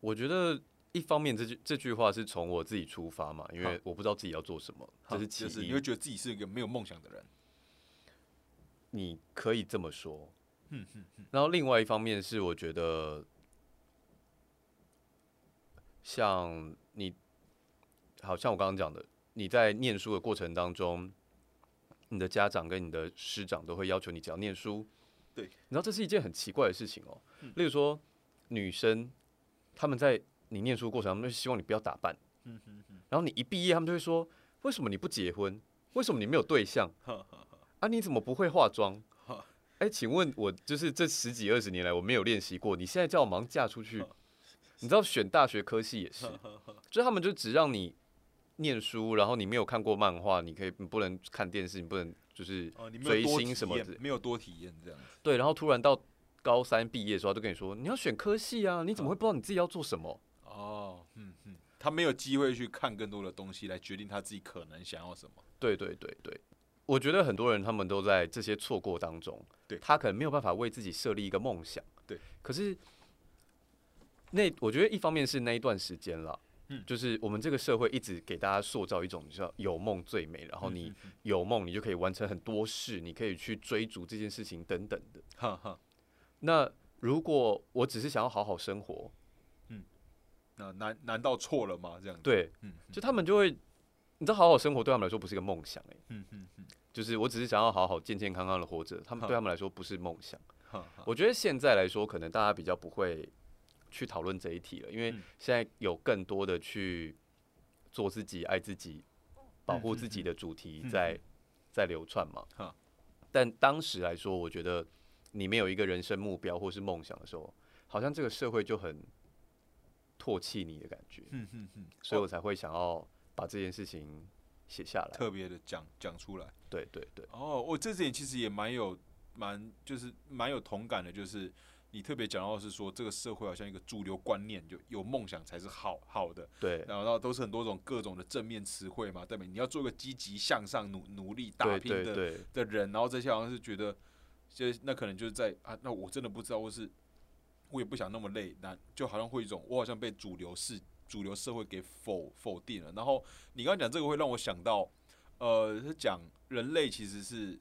我觉得一方面这句这句话是从我自己出发嘛，因为我不知道自己要做什么，这是其实你会觉得自己是一个没有梦想的人。你可以这么说，然后另外一方面是，我觉得像你，好像我刚刚讲的，你在念书的过程当中，你的家长跟你的师长都会要求你只要念书，对，你知道这是一件很奇怪的事情哦。例如说，女生他们在你念书过程，他们希望你不要打扮，然后你一毕业，他们就会说，为什么你不结婚？为什么你没有对象？啊，你怎么不会化妆？哎，请问我就是这十几二十年来我没有练习过，你现在叫我忙嫁出去？你知道选大学科系也是，就他们就只让你念书，然后你没有看过漫画，你可以不能看电视，你不能就是追星什么的，没有多体验这样子。对，然后突然到高三毕业的时候，就跟你说你要选科系啊，你怎么会不知道你自己要做什么？哦，嗯嗯，他没有机会去看更多的东西来决定他自己可能想要什么。对对对对。我觉得很多人他们都在这些错过当中，对他可能没有办法为自己设立一个梦想，对。可是那我觉得一方面是那一段时间了，嗯，就是我们这个社会一直给大家塑造一种叫有梦最美，然后你有梦你就可以完成很多事，你可以去追逐这件事情等等的，哈哈。那如果我只是想要好好生活，嗯，那难难道错了吗？这样对，嗯，就他们就会，你知道好好生活对他们来说不是一个梦想，哎，嗯嗯嗯。就是我只是想要好好健健康康的活着，他们对他们来说不是梦想。我觉得现在来说，可能大家比较不会去讨论这一题了，因为现在有更多的去做自己、爱自己、保护自己的主题在在流窜嘛。但当时来说，我觉得你没有一个人生目标或是梦想的时候，好像这个社会就很唾弃你的感觉。所以我才会想要把这件事情。写下来，特别的讲讲出来。对对对。哦，我这点其实也蛮有蛮就是蛮有同感的，就是你特别讲到是说这个社会好像一个主流观念，就有梦想才是好好的。对。然后都是很多种各种的正面词汇嘛，对不对？你要做个积极向上、努努力打拼的的人，然后这些好像是觉得，就那可能就是在啊，那我真的不知道，或是我也不想那么累，那就好像会一种我好像被主流是。主流社会给否否定了，然后你刚刚讲这个会让我想到，呃，是讲人类其实是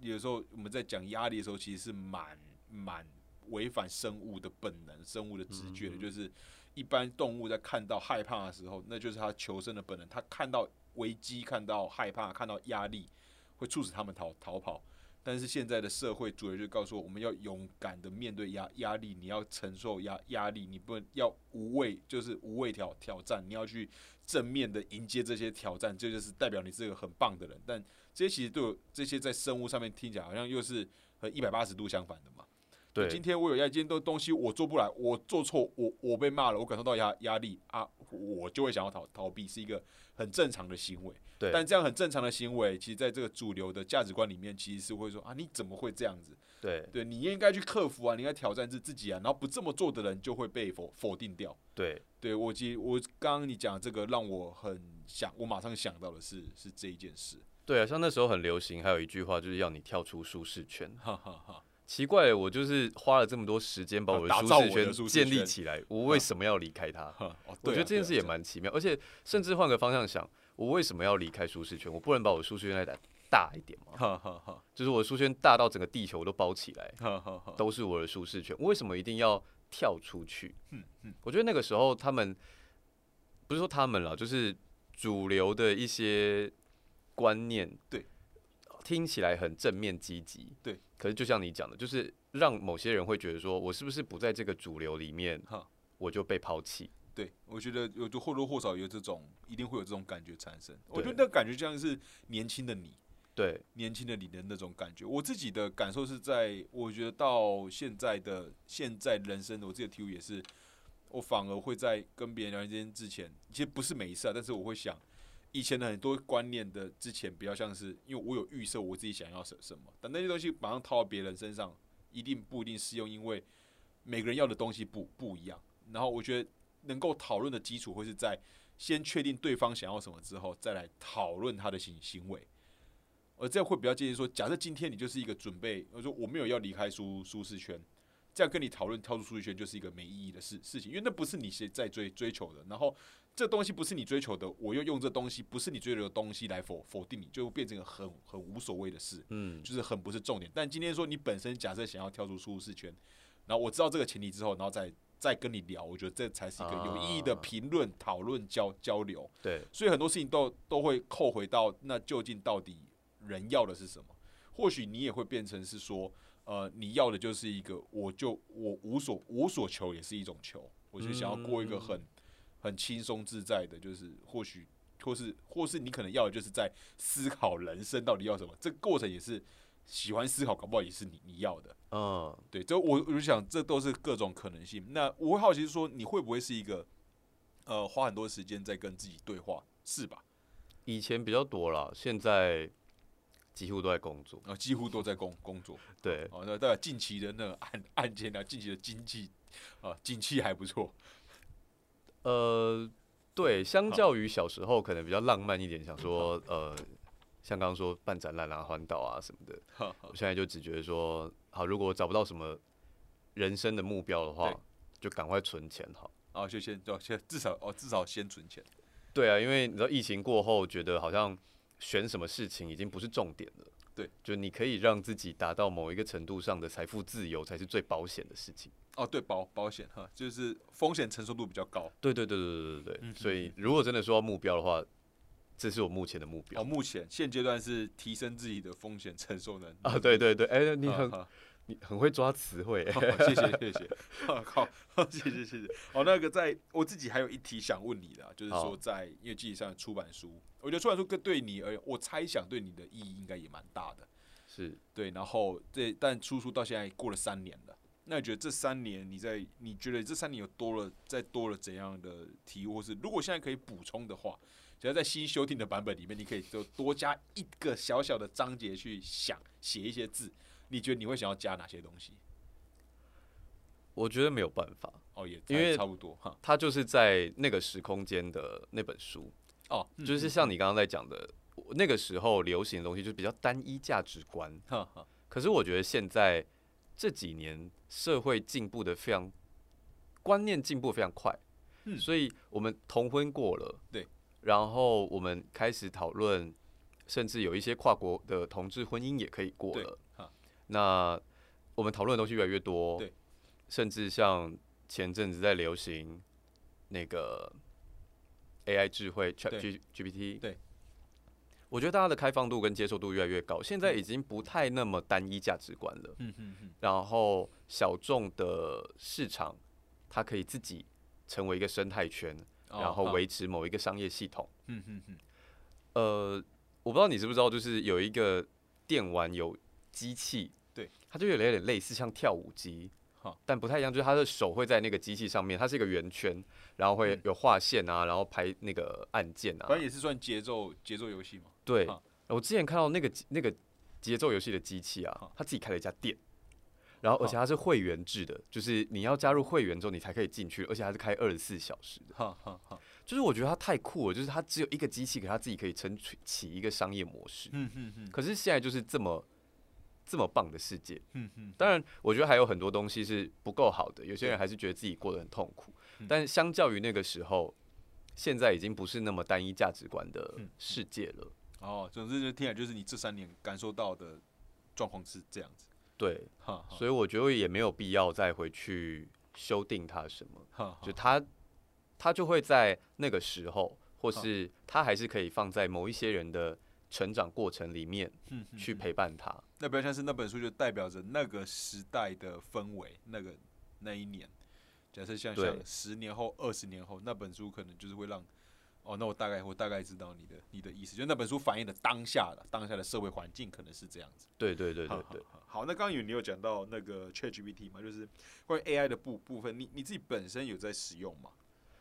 有时候我们在讲压力的时候，其实是蛮蛮违反生物的本能、生物的直觉的。就是一般动物在看到害怕的时候，那就是它求生的本能。它看到危机、看到害怕、看到压力，会促使它们逃逃跑。但是现在的社会主流就告诉我，我们要勇敢的面对压压力，你要承受压压力，你不能要无畏，就是无畏挑挑战，你要去正面的迎接这些挑战，这就是代表你是个很棒的人。但这些其实对这些在生物上面听起来好像又是和一百八十度相反的嘛。对，今天我有压力，今天都东西我做不来，我做错，我我被骂了，我感受到压压力啊，我就会想要逃逃避，是一个很正常的行为。对，但这样很正常的行为，其实在这个主流的价值观里面，其实是会说啊，你怎么会这样子？对，对你应该去克服啊，你应该挑战自自己啊，然后不这么做的人就会被否否定掉。对，对我其实我刚刚你讲这个让我很想，我马上想到的是是这一件事。对啊，像那时候很流行，还有一句话就是要你跳出舒适圈。哈哈哈。奇怪，我就是花了这么多时间把我的舒适圈建立起来，我为什么要离开它？我觉得这件事也蛮奇妙，而且甚至换个方向想，我为什么要离开舒适圈？我不能把我舒适圈再打大一点吗？就是我的舒适圈大到整个地球都包起来，都是我的舒适圈。为什么一定要跳出去？我觉得那个时候他们不是说他们了，就是主流的一些观念，对。听起来很正面积极，对。可是就像你讲的，就是让某些人会觉得说，我是不是不在这个主流里面，哈，我就被抛弃。对，我觉得有就或多或少有这种，一定会有这种感觉产生。我觉得那感觉就像是年轻的你，对，年轻的你的那种感觉。我自己的感受是在，我觉得到现在的现在人生，我自己的体悟也是，我反而会在跟别人聊天之前，其实不是每一次啊，但是我会想。以前的很多观念的之前比较像是，因为我有预设我自己想要什什么，但那些东西马上套到别人身上，一定不一定适用，因为每个人要的东西不不一样。然后我觉得能够讨论的基础会是在先确定对方想要什么之后，再来讨论他的行行为。而这样会比较建议说，假设今天你就是一个准备，我说我没有要离开舒舒适圈，这样跟你讨论跳出舒适圈就是一个没意义的事事情，因为那不是你现在追追求的。然后。这东西不是你追求的，我又用这东西不是你追求的东西来否否定你，就变成很很无所谓的事，嗯，就是很不是重点。但今天说你本身假设想要跳出舒适圈，然后我知道这个前提之后，然后再再跟你聊，我觉得这才是一个有意义的评论、讨论、交交流。对，所以很多事情都都会扣回到那究竟到底人要的是什么？或许你也会变成是说，呃，你要的就是一个，我就我无所无所求也是一种求，我就想要过一个很。很轻松自在的，就是或许，或是或是你可能要的，就是在思考人生到底要什么。这个过程也是喜欢思考，搞不好也是你你要的。嗯，对，这我我就想，这都是各种可能性。那我会好奇说，你会不会是一个呃花很多时间在跟自己对话，是吧？以前比较多了，现在几乎都在工作啊，几乎都在工工作。对，哦，那大概近期的那个案案件啊，近期的经济啊，景气还不错。呃，对，相较于小时候可能比较浪漫一点，想说呃，像刚刚说办展览啊、环岛啊什么的，我现在就只觉得说，好，如果我找不到什么人生的目标的话，就赶快存钱好。啊，就先就先至少哦，至少先存钱。对啊，因为你知道疫情过后，觉得好像选什么事情已经不是重点了。对，就你可以让自己达到某一个程度上的财富自由，才是最保险的事情。哦，对，保保险哈，就是风险承受度比较高。对对对对对对对。所以如果真的说到目标的话，这是我目前的目标。哦，目前现阶段是提升自己的风险承受能力。啊，对对对，哎，你很你很会抓词汇，谢谢谢谢。好，谢谢谢谢。哦，那个在我自己还有一题想问你的，就是说在因为记忆上出版书，我觉得出版书跟对你而言，我猜想对你的意义应该也蛮大的。是对，然后这但出书到现在过了三年了。那你觉得这三年你在你觉得这三年有多了再多了怎样的题，或是如果现在可以补充的话，只要在新修订的版本里面，你可以就多加一个小小的章节去想写一些字，你觉得你会想要加哪些东西？我觉得没有办法哦，也因为差不多哈，它就是在那个时空间的那本书哦，就是像你刚刚在讲的，那个时候流行的东西就比较单一价值观，可是我觉得现在。这几年社会进步的非常，观念进步非常快，嗯，所以我们同婚过了，对，然后我们开始讨论，甚至有一些跨国的同志婚姻也可以过了，那我们讨论的东西越来越多，对，甚至像前阵子在流行那个 AI 智慧 ChatGPT，对。我觉得大家的开放度跟接受度越来越高，现在已经不太那么单一价值观了。嗯嗯嗯。然后小众的市场，它可以自己成为一个生态圈，然后维持某一个商业系统。嗯嗯嗯。呃，我不知道你知不知道，就是有一个电玩有机器对，它就有点类似像跳舞机哈，但不太一样，就是他的手会在那个机器上面，它是一个圆圈，然后会嗯有划线啊，然后拍那个按键啊反，正也是算节奏节奏游戏嘛。对哈，我之前看到那个那个节奏游戏的机器啊哈，他自己开了一家店，然后而且它是会员制的，就是你要加入会员之后你才可以进去，而且它是开二十四小时的。哈哈哈。就是我觉得它太酷了，就是它只有一个机器，可它自己可以撑起起一个商业模式。嗯嗯嗯可是现在就是这么这么棒的世界，嗯嗯，当然我觉得还有很多东西是不够好的，有些人还是觉得自己过得很痛苦。嗯但相较于那个时候，现在已经不是那么单一价值观的嗯世界了。哦，总之就听起来就是你这三年感受到的状况是这样子。对，哈哈所以我觉得也没有必要再回去修订它什么，哈就它它就会在那个时候，或是它还是可以放在某一些人的成长过程里面去陪伴他。那比较像是那本书就代表着那个时代的氛围，那个那一年。假设像对像十年后、二十年后，那本书可能就是会让，哦，那我大概我大概知道你的你的意思，就那本书反映的当下的当下的社会环境可能是这样子。对对对对好对。好好，那刚刚有你有讲到那个 ChatGPT 嘛，就是关于 AI 的部部分，你你自己本身有在使用吗？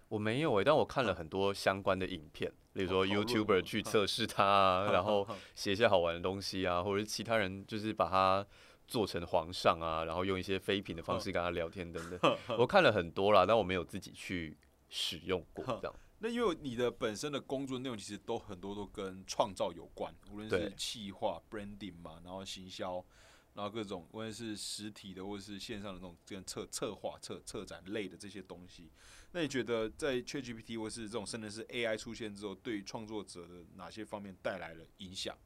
我没有诶、但我看了很多相关的影片，例如说 YouTuber 去测试它啊，然后写一些好玩的东西啊，或者是其他人就是把它做成皇上啊，然后用一些妃嫔的方式跟他聊天等等。我看了很多啦，但我没有自己去使用过这样。那因为你的本身的工作内容其实都很多都跟创造有关，无论是对企划、branding 嘛，然后行销，然后各种无论是实体的或者是线上的那种这样策策划、策策展类的这些东西。那你觉得在 ChatGPT 或是这种甚至是 AI 出现之后，对于创作者的哪些方面带来了影响？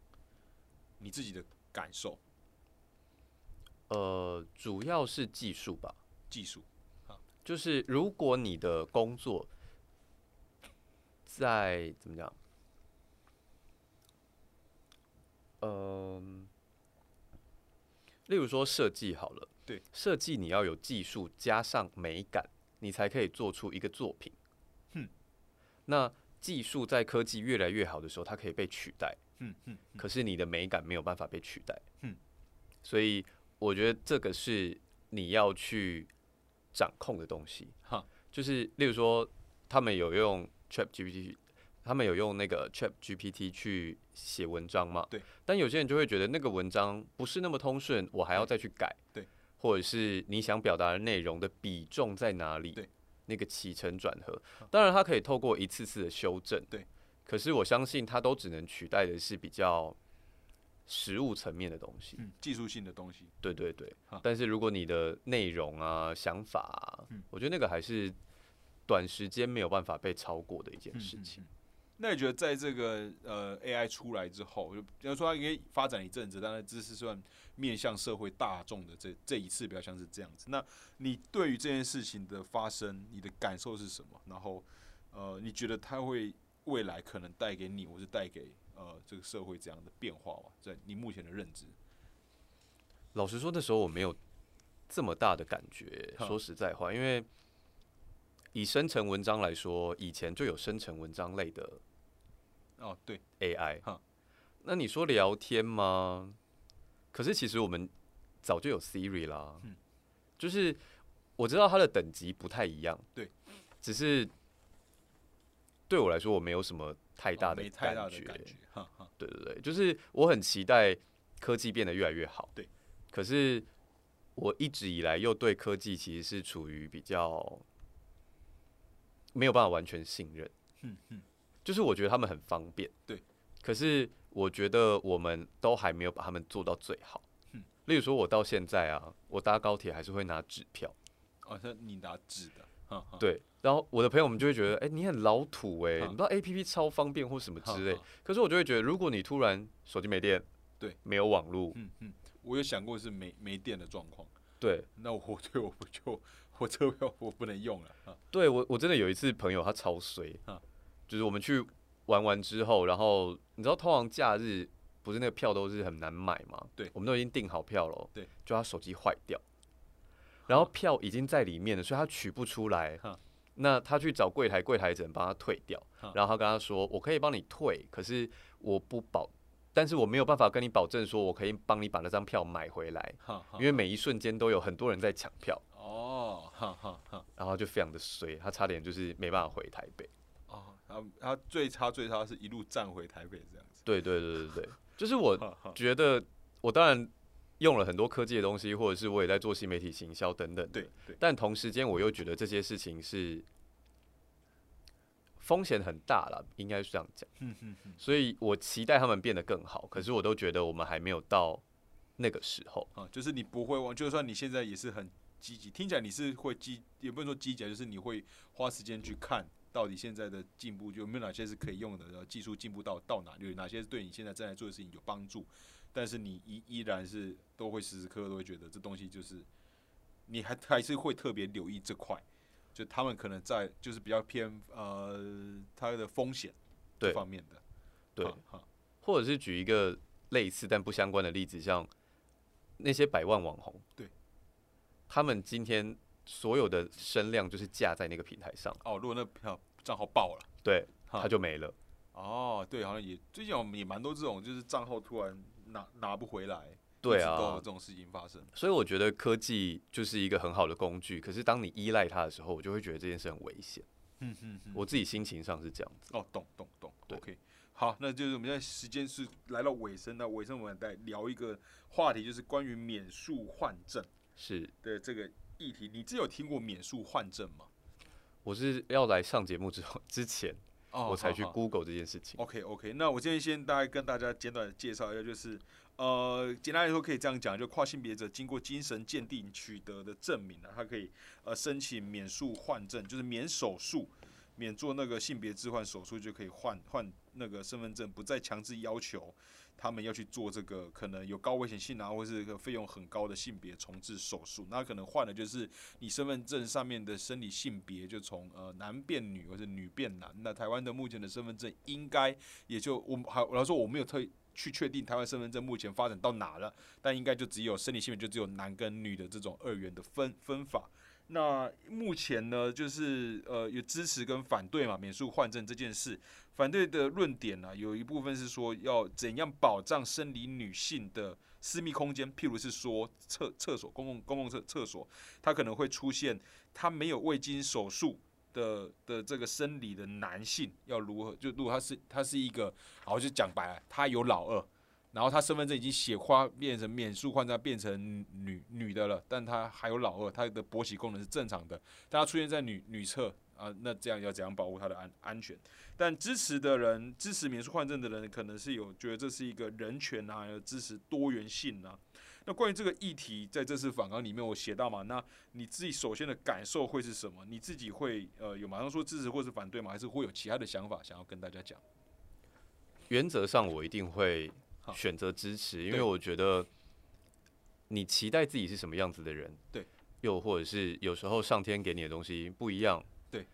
你自己的感受、呃，主要是技术吧，技术？就是如果你的工作在怎么讲，嗯、例如说设计好了，对，设计你要有技术加上美感，你才可以做出一个作品。嗯，那技术在科技越来越好的时候，它可以被取代，嗯嗯可是你的美感没有办法被取代。嗯，所以我觉得这个是你要去掌控的东西。哈，就是例如说，他们有用 Chat GPT，他们有用那个 Chat GPT 去写文章嘛？对。但有些人就会觉得那个文章不是那么通顺，我还要再去改。对。或者是你想表达的内容的比重在哪里？对。那个起承转合，当然它可以透过一次次的修正。对。可是我相信它都只能取代的是比较实物层面的东西。嗯，技术性的东西。对对对好，但是如果你的内容啊、想法啊，嗯我觉得那个还是短时间没有办法被超过的一件事情。嗯嗯嗯那你觉得在这个呃 AI 出来之后，就比方说它可以发展一阵子，但是这是算面向社会大众的这这一次比较像是这样子。那你对于这件事情的发生，你的感受是什么？然后呃，你觉得它会未来可能带给你，或是带给呃这个社会怎样的变化吗？在你目前的认知？老实说，那时候我没有这么大的感觉。说实在话，因为以生成文章来说，以前就有生成文章类的哦，对，AI 哈。那你说聊天吗？可是其实我们早就有 Siri 啦。嗯就是我知道它的等级不太一样。对。只是对我来说，我没有什么太大的感觉。的感觉，哈哈，对对对，就是我很期待科技变得越来越好。对。可是我一直以来又对科技其实是处于比较没有办法完全信任。嗯嗯，就是我觉得他们很方便，对。可是我觉得我们都还没有把他们做到最好。嗯。例如说，我到现在啊，我搭高铁还是会拿纸票，哦，那你拿纸的，对。然后我的朋友们就会觉得，哎、你很老土哎、哈。你不知道 A P P 超方便或什么之类。可是我就会觉得，如果你突然手机没电，对，没有网络，嗯嗯，我有想过是没没电的状况，对，那我 对我不就我车票我不能用了啊，对我我真的有一次朋友他超衰啊，就是我们去玩完之后，然后你知道通常假日不是那个票都是很难买吗？对我们都已经订好票了，对，就他手机坏掉，然后票已经在里面了，所以他取不出来哈。那他去找柜台，柜台只能帮他退掉。然后他跟他说：“我可以帮你退，可是我不保但是我没有办法跟你保证说我可以帮你把那张票买回来，因为每一瞬间都有很多人在抢票，哦，哈哈哈，然后就非常的衰，他差点就是没办法回台北。哦，他他最差最差是一路站回台北这样子，对对对对对，就是我觉得我当然用了很多科技的东西，或者是我也在做新媒体行销等等，对对，但同时间我又觉得这些事情是风险很大了，应该是这样讲。嗯嗯嗯，所以我期待他们变得更好，可是我都觉得我们还没有到那个时候。啊，就是你不会忘，就算你现在也是很积极，听起来你是会积，也不能说积极啊，就是你会花时间去看到底现在的进步有没有哪些是可以用的，然后技术进步到到哪，有哪些是对你现在正在做的事情有帮助，但是你依依然是都会时时刻刻都会觉得这东西就是，你还还是会特别留意这块，就他们可能在就是比较偏呃它的风险这对方面的，对，哈哈。或者是举一个类似但不相关的例子，像那些百万网红，对，他们今天所有的声量就是架在那个平台上，哦，如果那票账号爆了。对，哈他就没了。哦，对，好像也最近我们也蛮多这种，就是账号突然拿拿不回来，对啊这，种事情发生。所以我觉得科技就是一个很好的工具，可是当你依赖它的时候，我就会觉得这件事很危险。嗯嗯嗯。我自己心情上是这样子。哦，懂懂懂对，OK。好，那就是我们现在时间是来到尾声，那尾声我们再聊一个话题，就是关于免术换证是，的这个议题。你自己有听过免术换证吗？我是要来上节目之后之前，哦我才去好好 Google 这件事情。OK OK，那我今天先大概跟大家简短的介绍一下，就是呃，简单来说可以这样讲，就跨性别者经过精神鉴定取得的证明啊，他可以呃申请免术换证，就是免手术，免做那个性别置换手术就可以换换那个身份证，不再强制要求他们要去做这个可能有高危险性啊，或是个费用很高的性别重置手术。那可能换的就是你身份证上面的生理性别，就从呃男变女或者女变男。那台湾的目前的身份证应该也就我们还我来说我没有特去确定台湾身份证目前发展到哪了，但应该就只有生理性别就只有男跟女的这种二元的分分法。那目前呢，就是呃有支持跟反对嘛，免术换证这件事，反对的论点呢、有一部分是说要怎样保障生理女性的私密空间，譬如是说厕厕所公共公共厕厕所，它可能会出现他没有未经手术的的这个生理的男性要如何？就如果他是他是一个，好就讲白了，他有老二，然后他身份证已经写花变成免术换证变成女女的了，但他还有老二，他的勃起功能是正常的，但他出现在女女厕啊，那这样要怎样保护他的安安全？但支持的人，支持免术换证的人，可能是有觉得这是一个人权啊，有支持多元性啊。那关于这个议题，在这次访纲里面我写到嘛，那你自己首先的感受会是什么？你自己会呃有马上说支持或是反对吗？还是会有其他的想法想要跟大家讲？原则上我一定会选择支持，因为我觉得你期待自己是什么样子的人，对，又或者是有时候上天给你的东西不一样，对，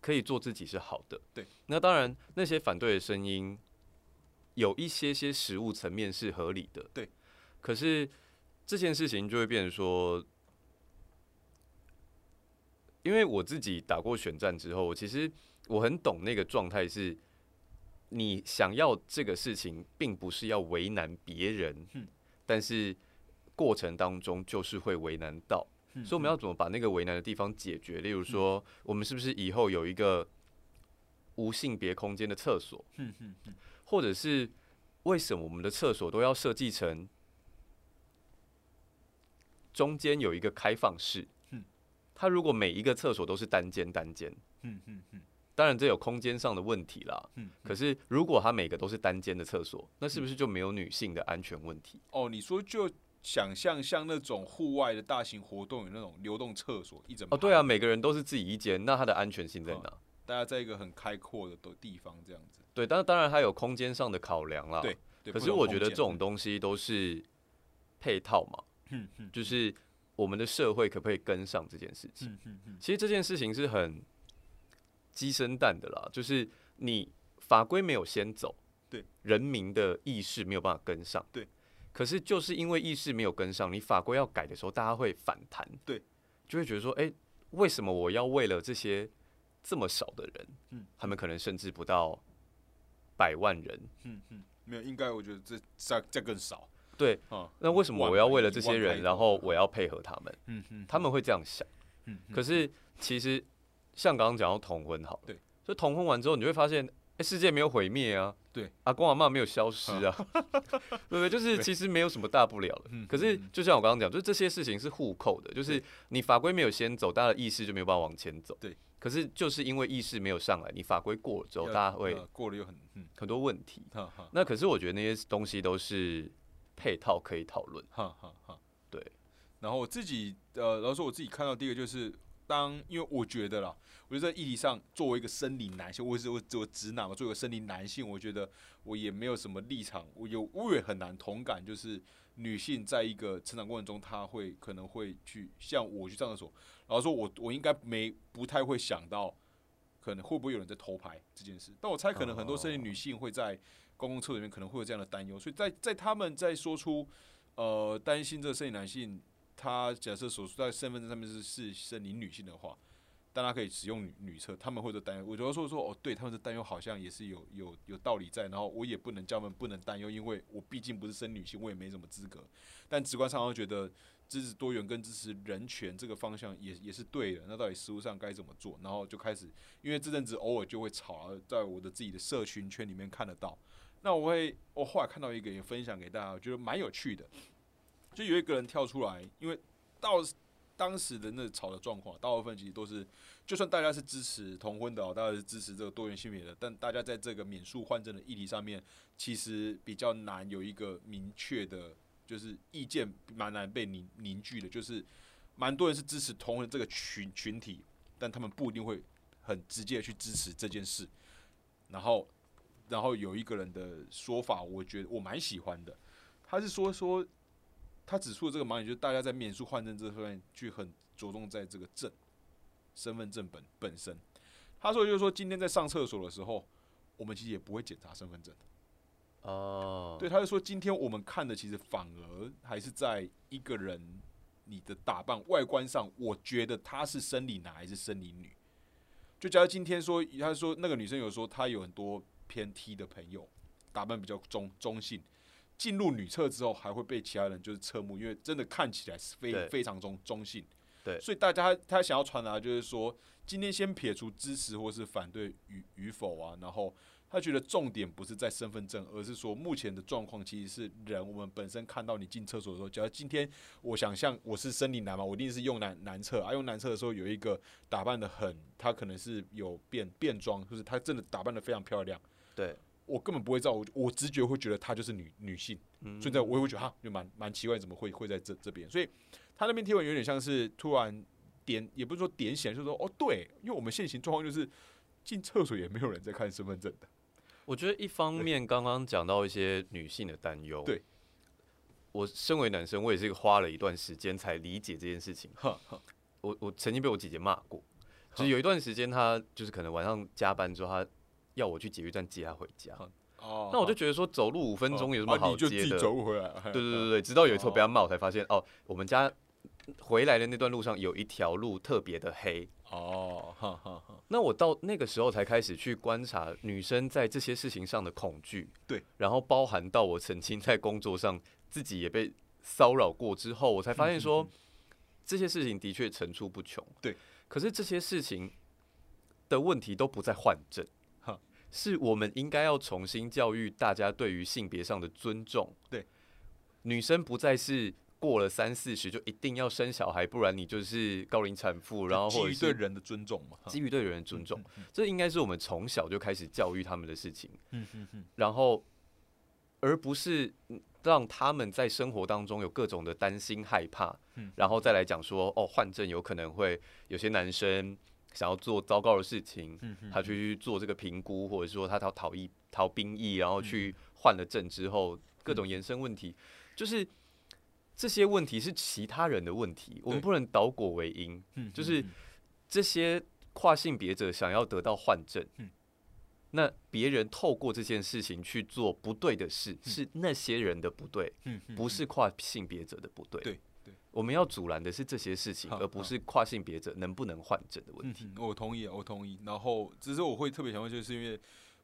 可以做自己是好的，对。那当然，那些反对的声音有一些些实物层面是合理的，对。可是这件事情就会变成说，因为我自己打过选战之后，我其实我很懂那个状态是。你想要这个事情，并不是要为难别人，嗯。但是过程当中就是会为难到，嗯所以我们要怎么把那个为难的地方解决？例如说，我们是不是以后有一个无性别空间的厕所，嗯嗯嗯。或者是为什么我们的厕所都要设计成中间有一个开放式？嗯。它如果每一个厕所都是单间单间，嗯嗯嗯当然这有空间上的问题啦。嗯，可是如果它每个都是单间的厕所，那是不是就没有女性的安全问题？哦，你说就想象像那种户外的大型活动有那种流动厕所，一整哦，对啊，每个人都是自己一间，那它的安全性在哦哪？大家在一个很开阔的的地方这样子。对，当当然它有空间上的考量啦。对对，可是我觉得这种东西都是配套嘛，嗯嗯就是我们的社会可不可以跟上这件事情？嗯嗯嗯其实这件事情是很鸡生蛋的啦，就是你法规没有先走，对，人民的意识没有办法跟上，对。可是就是因为意识没有跟上，你法规要改的时候，大家会反弹，对，就会觉得说，哎、为什么我要为了这些这么少的人，嗯他们可能甚至不到百万人，嗯嗯。没有，应该我觉得这再再更少。对，啊。那为什么我要为了这些人，然后我要配合他们？嗯嗯，他们会这样想。嗯，嗯。可是其实像刚刚讲到同婚好了，对，就同婚完之后，你会发现，哎、世界没有毁灭啊，对，阿公阿妈没有消失啊，对不对？就是其实没有什么大不了的。嗯可是嗯就像我刚刚讲，就是这些事情是互扣的，就是你法规没有先走，大家的意识就没有办法往前走。对。可是就是因为意识没有上来，你法规过了之后，大家会呃过了又很嗯很多问题。那可是我觉得那些东西都是配套可以讨论。哈哈哈，对。然后我自己呃，然后说我自己看到第一个就是，当因为我觉得啦，我觉得在议题上，作为一个生理男性，我是我我直男嘛，作为一个生理男性，我觉得我也没有什么立场，我有我也很难同感，就是女性在一个成长过程中，她会可能会去像我去上厕所，然后说我我应该没不太会想到，可能会不会有人在偷拍这件事，但我猜可能很多生理女性会在公共厕所里面可能会有这样的担忧，所以在在他们在说出呃担心这个生理男性，他假设所说在身份证上面是是生理女性的话，大家可以使用女女厕，他们会有担忧。我觉得说说哦，对他们的担忧好像也是有有有道理在，然后我也不能叫他们不能担忧，因为我毕竟不是生女性，我也没什么资格。但直观上会觉得支持多元跟支持人权这个方向也也是对的。那到底实务上该怎么做？然后就开始，因为这阵子偶尔就会吵，在我的自己的社群圈里面看得到。那我会，我后来看到一个也分享给大家，我觉得蛮有趣的。就有一个人跳出来，因为到当时的那吵的状况，大部分其实都是，就算大家是支持同婚的、哦，大家是支持这个多元性别的，但大家在这个免诉换证的议题上面，其实比较难有一个明确的，就是意见蛮难被凝凝聚的，就是蛮多人是支持同婚这个群群体，但他们不一定会很直接的去支持这件事。然后，然后有一个人的说法，我觉得我蛮喜欢的，他是说说。他指出的这个盲点，就是大家在免诉换证这方面去很着重在这个证身份证本本身。他说就是说，今天在上厕所的时候，我们其实也不会检查身份证。哦，对，他就说今天我们看的其实反而还是在一个人你的打扮外观上，我觉得他是生理男还是生理女。就假如今天说，他说那个女生有说她有很多偏 T 的朋友，打扮比较中中性。进入女厕之后，还会被其他人就是侧目，因为真的看起来是非非常中中性。对所以大家他想要传达就是说，今天先撇除支持或是反对与与否啊，然后他觉得重点不是在身份证，而是说目前的状况其实是人我们本身看到你进厕所的时候，假如今天我想象我是生理男嘛，我一定是用男男厕啊，用男厕的时候有一个打扮的很，他可能是有变变装，就是他真的打扮的非常漂亮。对，我根本不会知道，我我直觉会觉得她就是女女性，嗯。所以在我也会觉得哈，就蛮蛮奇怪，怎么会会在这这边？所以他那边贴文有点像是突然点，也不是说点醒，就是说哦对，因为我们现行状况就是进厕所也没有人在看身份证的，我觉得一方面刚刚讲到一些女性的担忧，对，我身为男生，我也是花了一段时间才理解这件事情。哈哈，我我曾经被我姐姐骂过，就是有一段时间，她就是可能晚上加班之后，她要我去捷运站接他回家，哦，那我就觉得说走路五分钟有什么好啊你就自己接的？走回来，对对对对，直到有一次我被他骂，我才发现哦，我们家回来的那段路上有一条路特别的黑。哦，哈哈哈，那我到那个时候才开始去观察女生在这些事情上的恐惧，对，然后包含到我曾经在工作上自己也被骚扰过之后，我才发现说这些事情的确层出不穷，对，可是这些事情的问题都不在换证哈，是我们应该要重新教育大家对于性别上的尊重，对，女生不再是。过了三四十就一定要生小孩，不然你就是高龄产妇，然后基于对人的尊重嘛，哈。基于对人的尊重，嗯这应该是我们从小就开始教育他们的事情，嗯嗯嗯，然后而不是嗯让他们在生活当中有各种的担心害怕，嗯。然后再来讲说哦，换证有可能会有些男生想要做糟糕的事情，他去做这个评估，或者说他逃逃逸逃兵役，然嗯后去换了证之后，各种延伸问题，就是这些问题是其他人的问题，我们不能倒果为因。嗯就是这些跨性别者想要得到换证，嗯。那别人透过这件事情去做不对的事，是那些人的不对，不是跨性别者的不。对。对我们要阻拦的是这些事情，而不是跨性别者能不能换证的问题。嗯，我同意，我同意。然后，只是我会特别想问，就是因为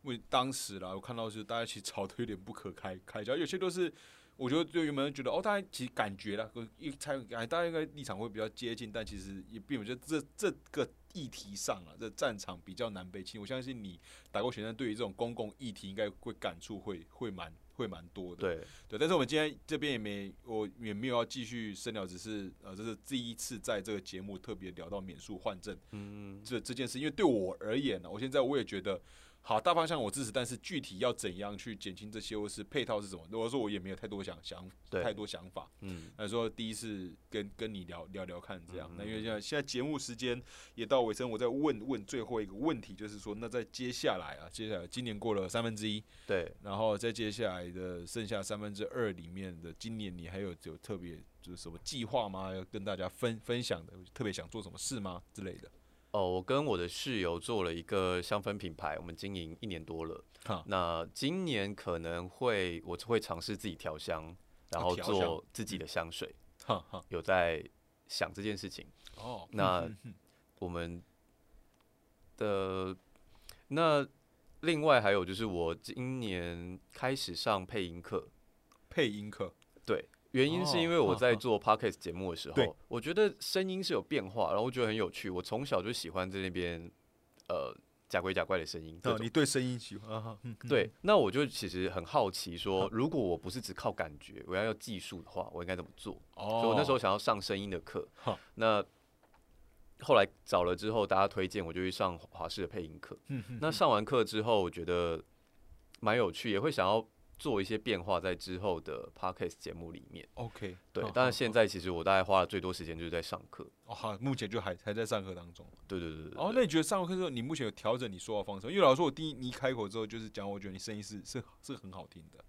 因为当时啦，我看到是大家其实吵得有点不可开开交，有些都是我觉得对原本觉得哦，大家其实感觉啦，一猜感大家应该立场会比较接近，但其实也并不觉得这这个议题上啊，这战场比较难被清。我相信你打过选战，对于这种公共议题应该会感触会会蛮会蛮多的。对对，但是我们今天这边也没我也没有要继续深聊，只是呃，这是第一次在这个节目特别聊到免诉换证嗯，这这件事，因为对我而言呢，我现在我也觉得。好，大方向我支持，但是具体要怎样去减轻这些，或是配套是什么？如果说我也没有太多想想对太多想法，嗯，那说第一次跟跟你聊聊聊看这样。那因为现在现在节目时间也到尾声，我再问问最后一个问题，就是说，那在接下来啊，接下来今年过了三分之一，对，然后在接下来的剩下三分之二里面的，今年你还有有特别就是什么计划吗？要跟大家分分享的，特别想做什么事吗之类的？哦，我跟我的室友做了一个香氛品牌，我们经营一年多了。好，那今年可能会我会尝试自己调香，然后做自己的香水，有在想这件事情。哦，那我们的那另外还有就是我今年开始上配音课，配音课，对，原因是因为哦我在做 podcast 节目的时对候，我觉得声音是有变化，然后我觉得很有趣。我从小就喜欢在那边呃假鬼假怪的声音，对哦，你对声音喜欢？嗯嗯对，那我就其实很好奇说，如果我不是只靠感觉，我要要技术的话，我应该怎么做？哦，所以我那时候想要上声音的课哈，那后来找了之后，大家推荐我就去上华视的配音课。嗯嗯那上完课之后，我觉得蛮有趣，也会想要做一些变化在之后的 podcast 节目里面。OK，对但是现在其实我大概花了最多时间就是在上课。哦好，目前就还还在上课当中。对对对对哦，那你觉得上课之后，你目前有调整你说话方式？因为老师说，我第一你一开口之后就是讲，我觉得你声音是是是很好听的，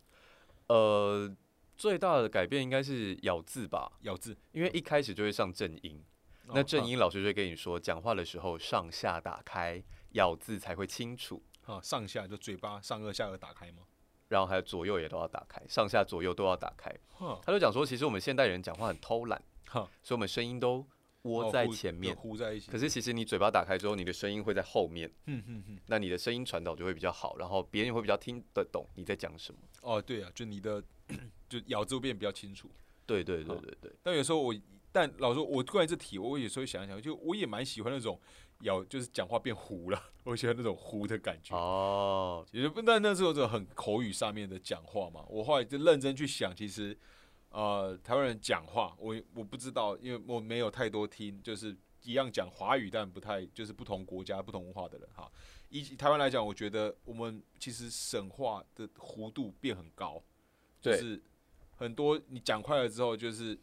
呃，最大的改变应该是咬字吧，咬字。因为一开始就会上正音，那哦正音老师就会跟你说，讲话的时候上下打开，咬字才会清楚。啊，上下就嘴巴上颚下颚打开吗？然后还有左右也都要打开，上下左右都要打开。他就讲说，其实我们现代人讲话很偷懒，所以我们声音都窝在前面。糊在一起。可是其实你嘴巴打开之后，你的声音会在后面，嗯嗯嗯，那你的声音传导就会比较好，然后别人也会比较听得懂你在讲什么。哦对啊，就你的 就咬字会变得比较清楚。对对对对对，但有时候我，但老实说，我关于这题，我有时候想一想，就我也蛮喜欢那种咬，就是讲话变糊了，我喜欢那种糊的感觉。哦，其实不但那时候就很口语上面的讲话嘛，我后来就认真去想，其实呃，台湾人讲话，我我不知道，因为我没有太多听，就是一样讲华语，但不太就是不同国家、不同文化的人哈。以台湾来讲，我觉得我们其实省话的弧度变很高，就是很多你讲快了之后，就是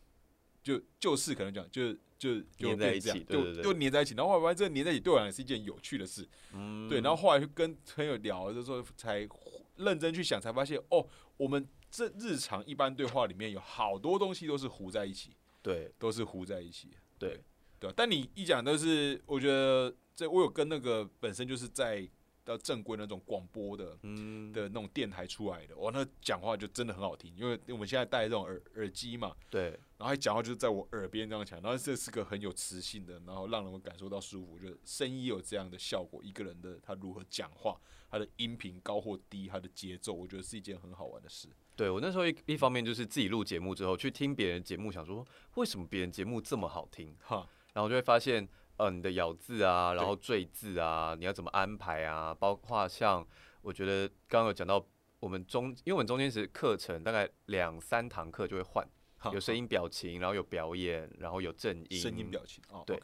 就就是可能讲就就就黏在一起就就黏在一起，然后后来发现这个黏在一起对我来讲是一件有趣的事，嗯，对，然后后来就跟朋友聊的时候，才认真去想，才发现哦，我们这日常一般对话里面有好多东西都是糊在一起，对。都是糊在一起。对对啊，但你一讲都是，我觉得这我有跟那个本身就是在到正规那种广播的嗯，的那种电台出来的，哇，那讲话就真的很好听，因为我们现在戴这种耳耳机嘛，对然后他讲话就是在我耳边这样讲，然后这是个很有磁性的，然后让人会感受到舒服。我觉得声音有这样的效果，一个人的他如何讲话，他的音频高或低，他的节奏，我觉得是一件很好玩的事。对我那时候一一方面就是自己录节目之后去听别人节目，想说为什么别人节目这么好听，哈，然后就会发现，呃，你的咬字啊，然后赘字啊，你要怎么安排啊，包括像我觉得刚刚有讲到，我们中，因为我们中间是课程，大概两三堂课就会换，有声音表情，然后有表演，然后有正音，声音表情哦，对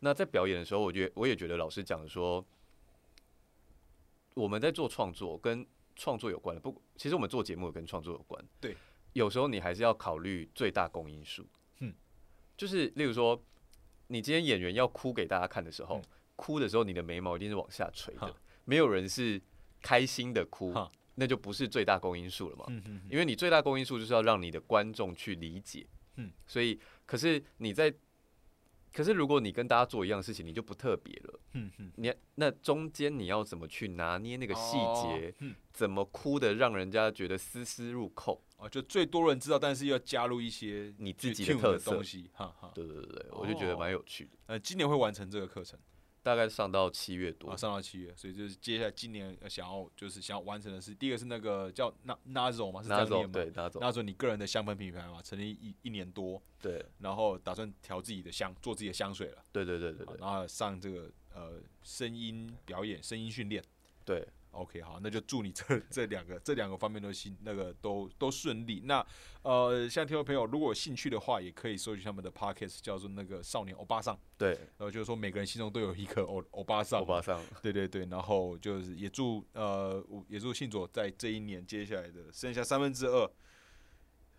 那在表演的时候，我觉得我也觉得老师讲的说，我们在做创作跟创作有关的，不，其实我们做节目也跟创作有关。对，有时候你还是要考虑最大公因数。嗯，就是例如说，你今天演员要哭给大家看的时候，嗯。哭的时候你的眉毛一定是往下垂的，没有人是开心的哭，那就不是最大公因数了嘛。嗯哼因为你最大公因数就是要让你的观众去理解，嗯，所以可是你在，可是如果你跟大家做一样的事情，你就不特别了。嗯嗯，你那中间你要怎么去拿捏那个细节，哦嗯，怎么哭的让人家觉得丝丝入扣？哦，就最多人知道，但是要加入一些你自己 tune 特色东西，哈哈。对对对对，我就觉得蛮有趣的。呃，今年会完成这个课程，大概上到七月多啊，，上到七月，所以就是接下来今年呃想要就是想要完成的是，第一个是那个叫 Na Nazo 嘛，是这拿走样念吗？对拿走那说你个人的香氛品牌嘛，成立一一年多，对然后打算调自己的香，做自己的香水了，对对对对对然后上这个呃声音表演、声音训练。对，OK，好，那就祝你这这两个这两个方面都心那个都都顺利。那呃，像听众朋友如果有兴趣的话，也可以搜集他们的 Podcast，叫做那个少年欧巴桑。对，然后就是说每个人心中都有一颗欧欧巴桑，欧巴桑，对对对，然后就是也祝呃，也祝信佐在这一年接下来的剩下三分之二，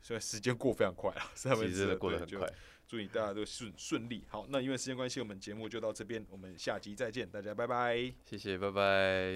虽然时间过非常快啊，三分之二过得很快。祝你大家都顺顺利好。那因为时间关系，我们节目就到这边。我们下集再见，大家拜拜，谢谢，拜拜。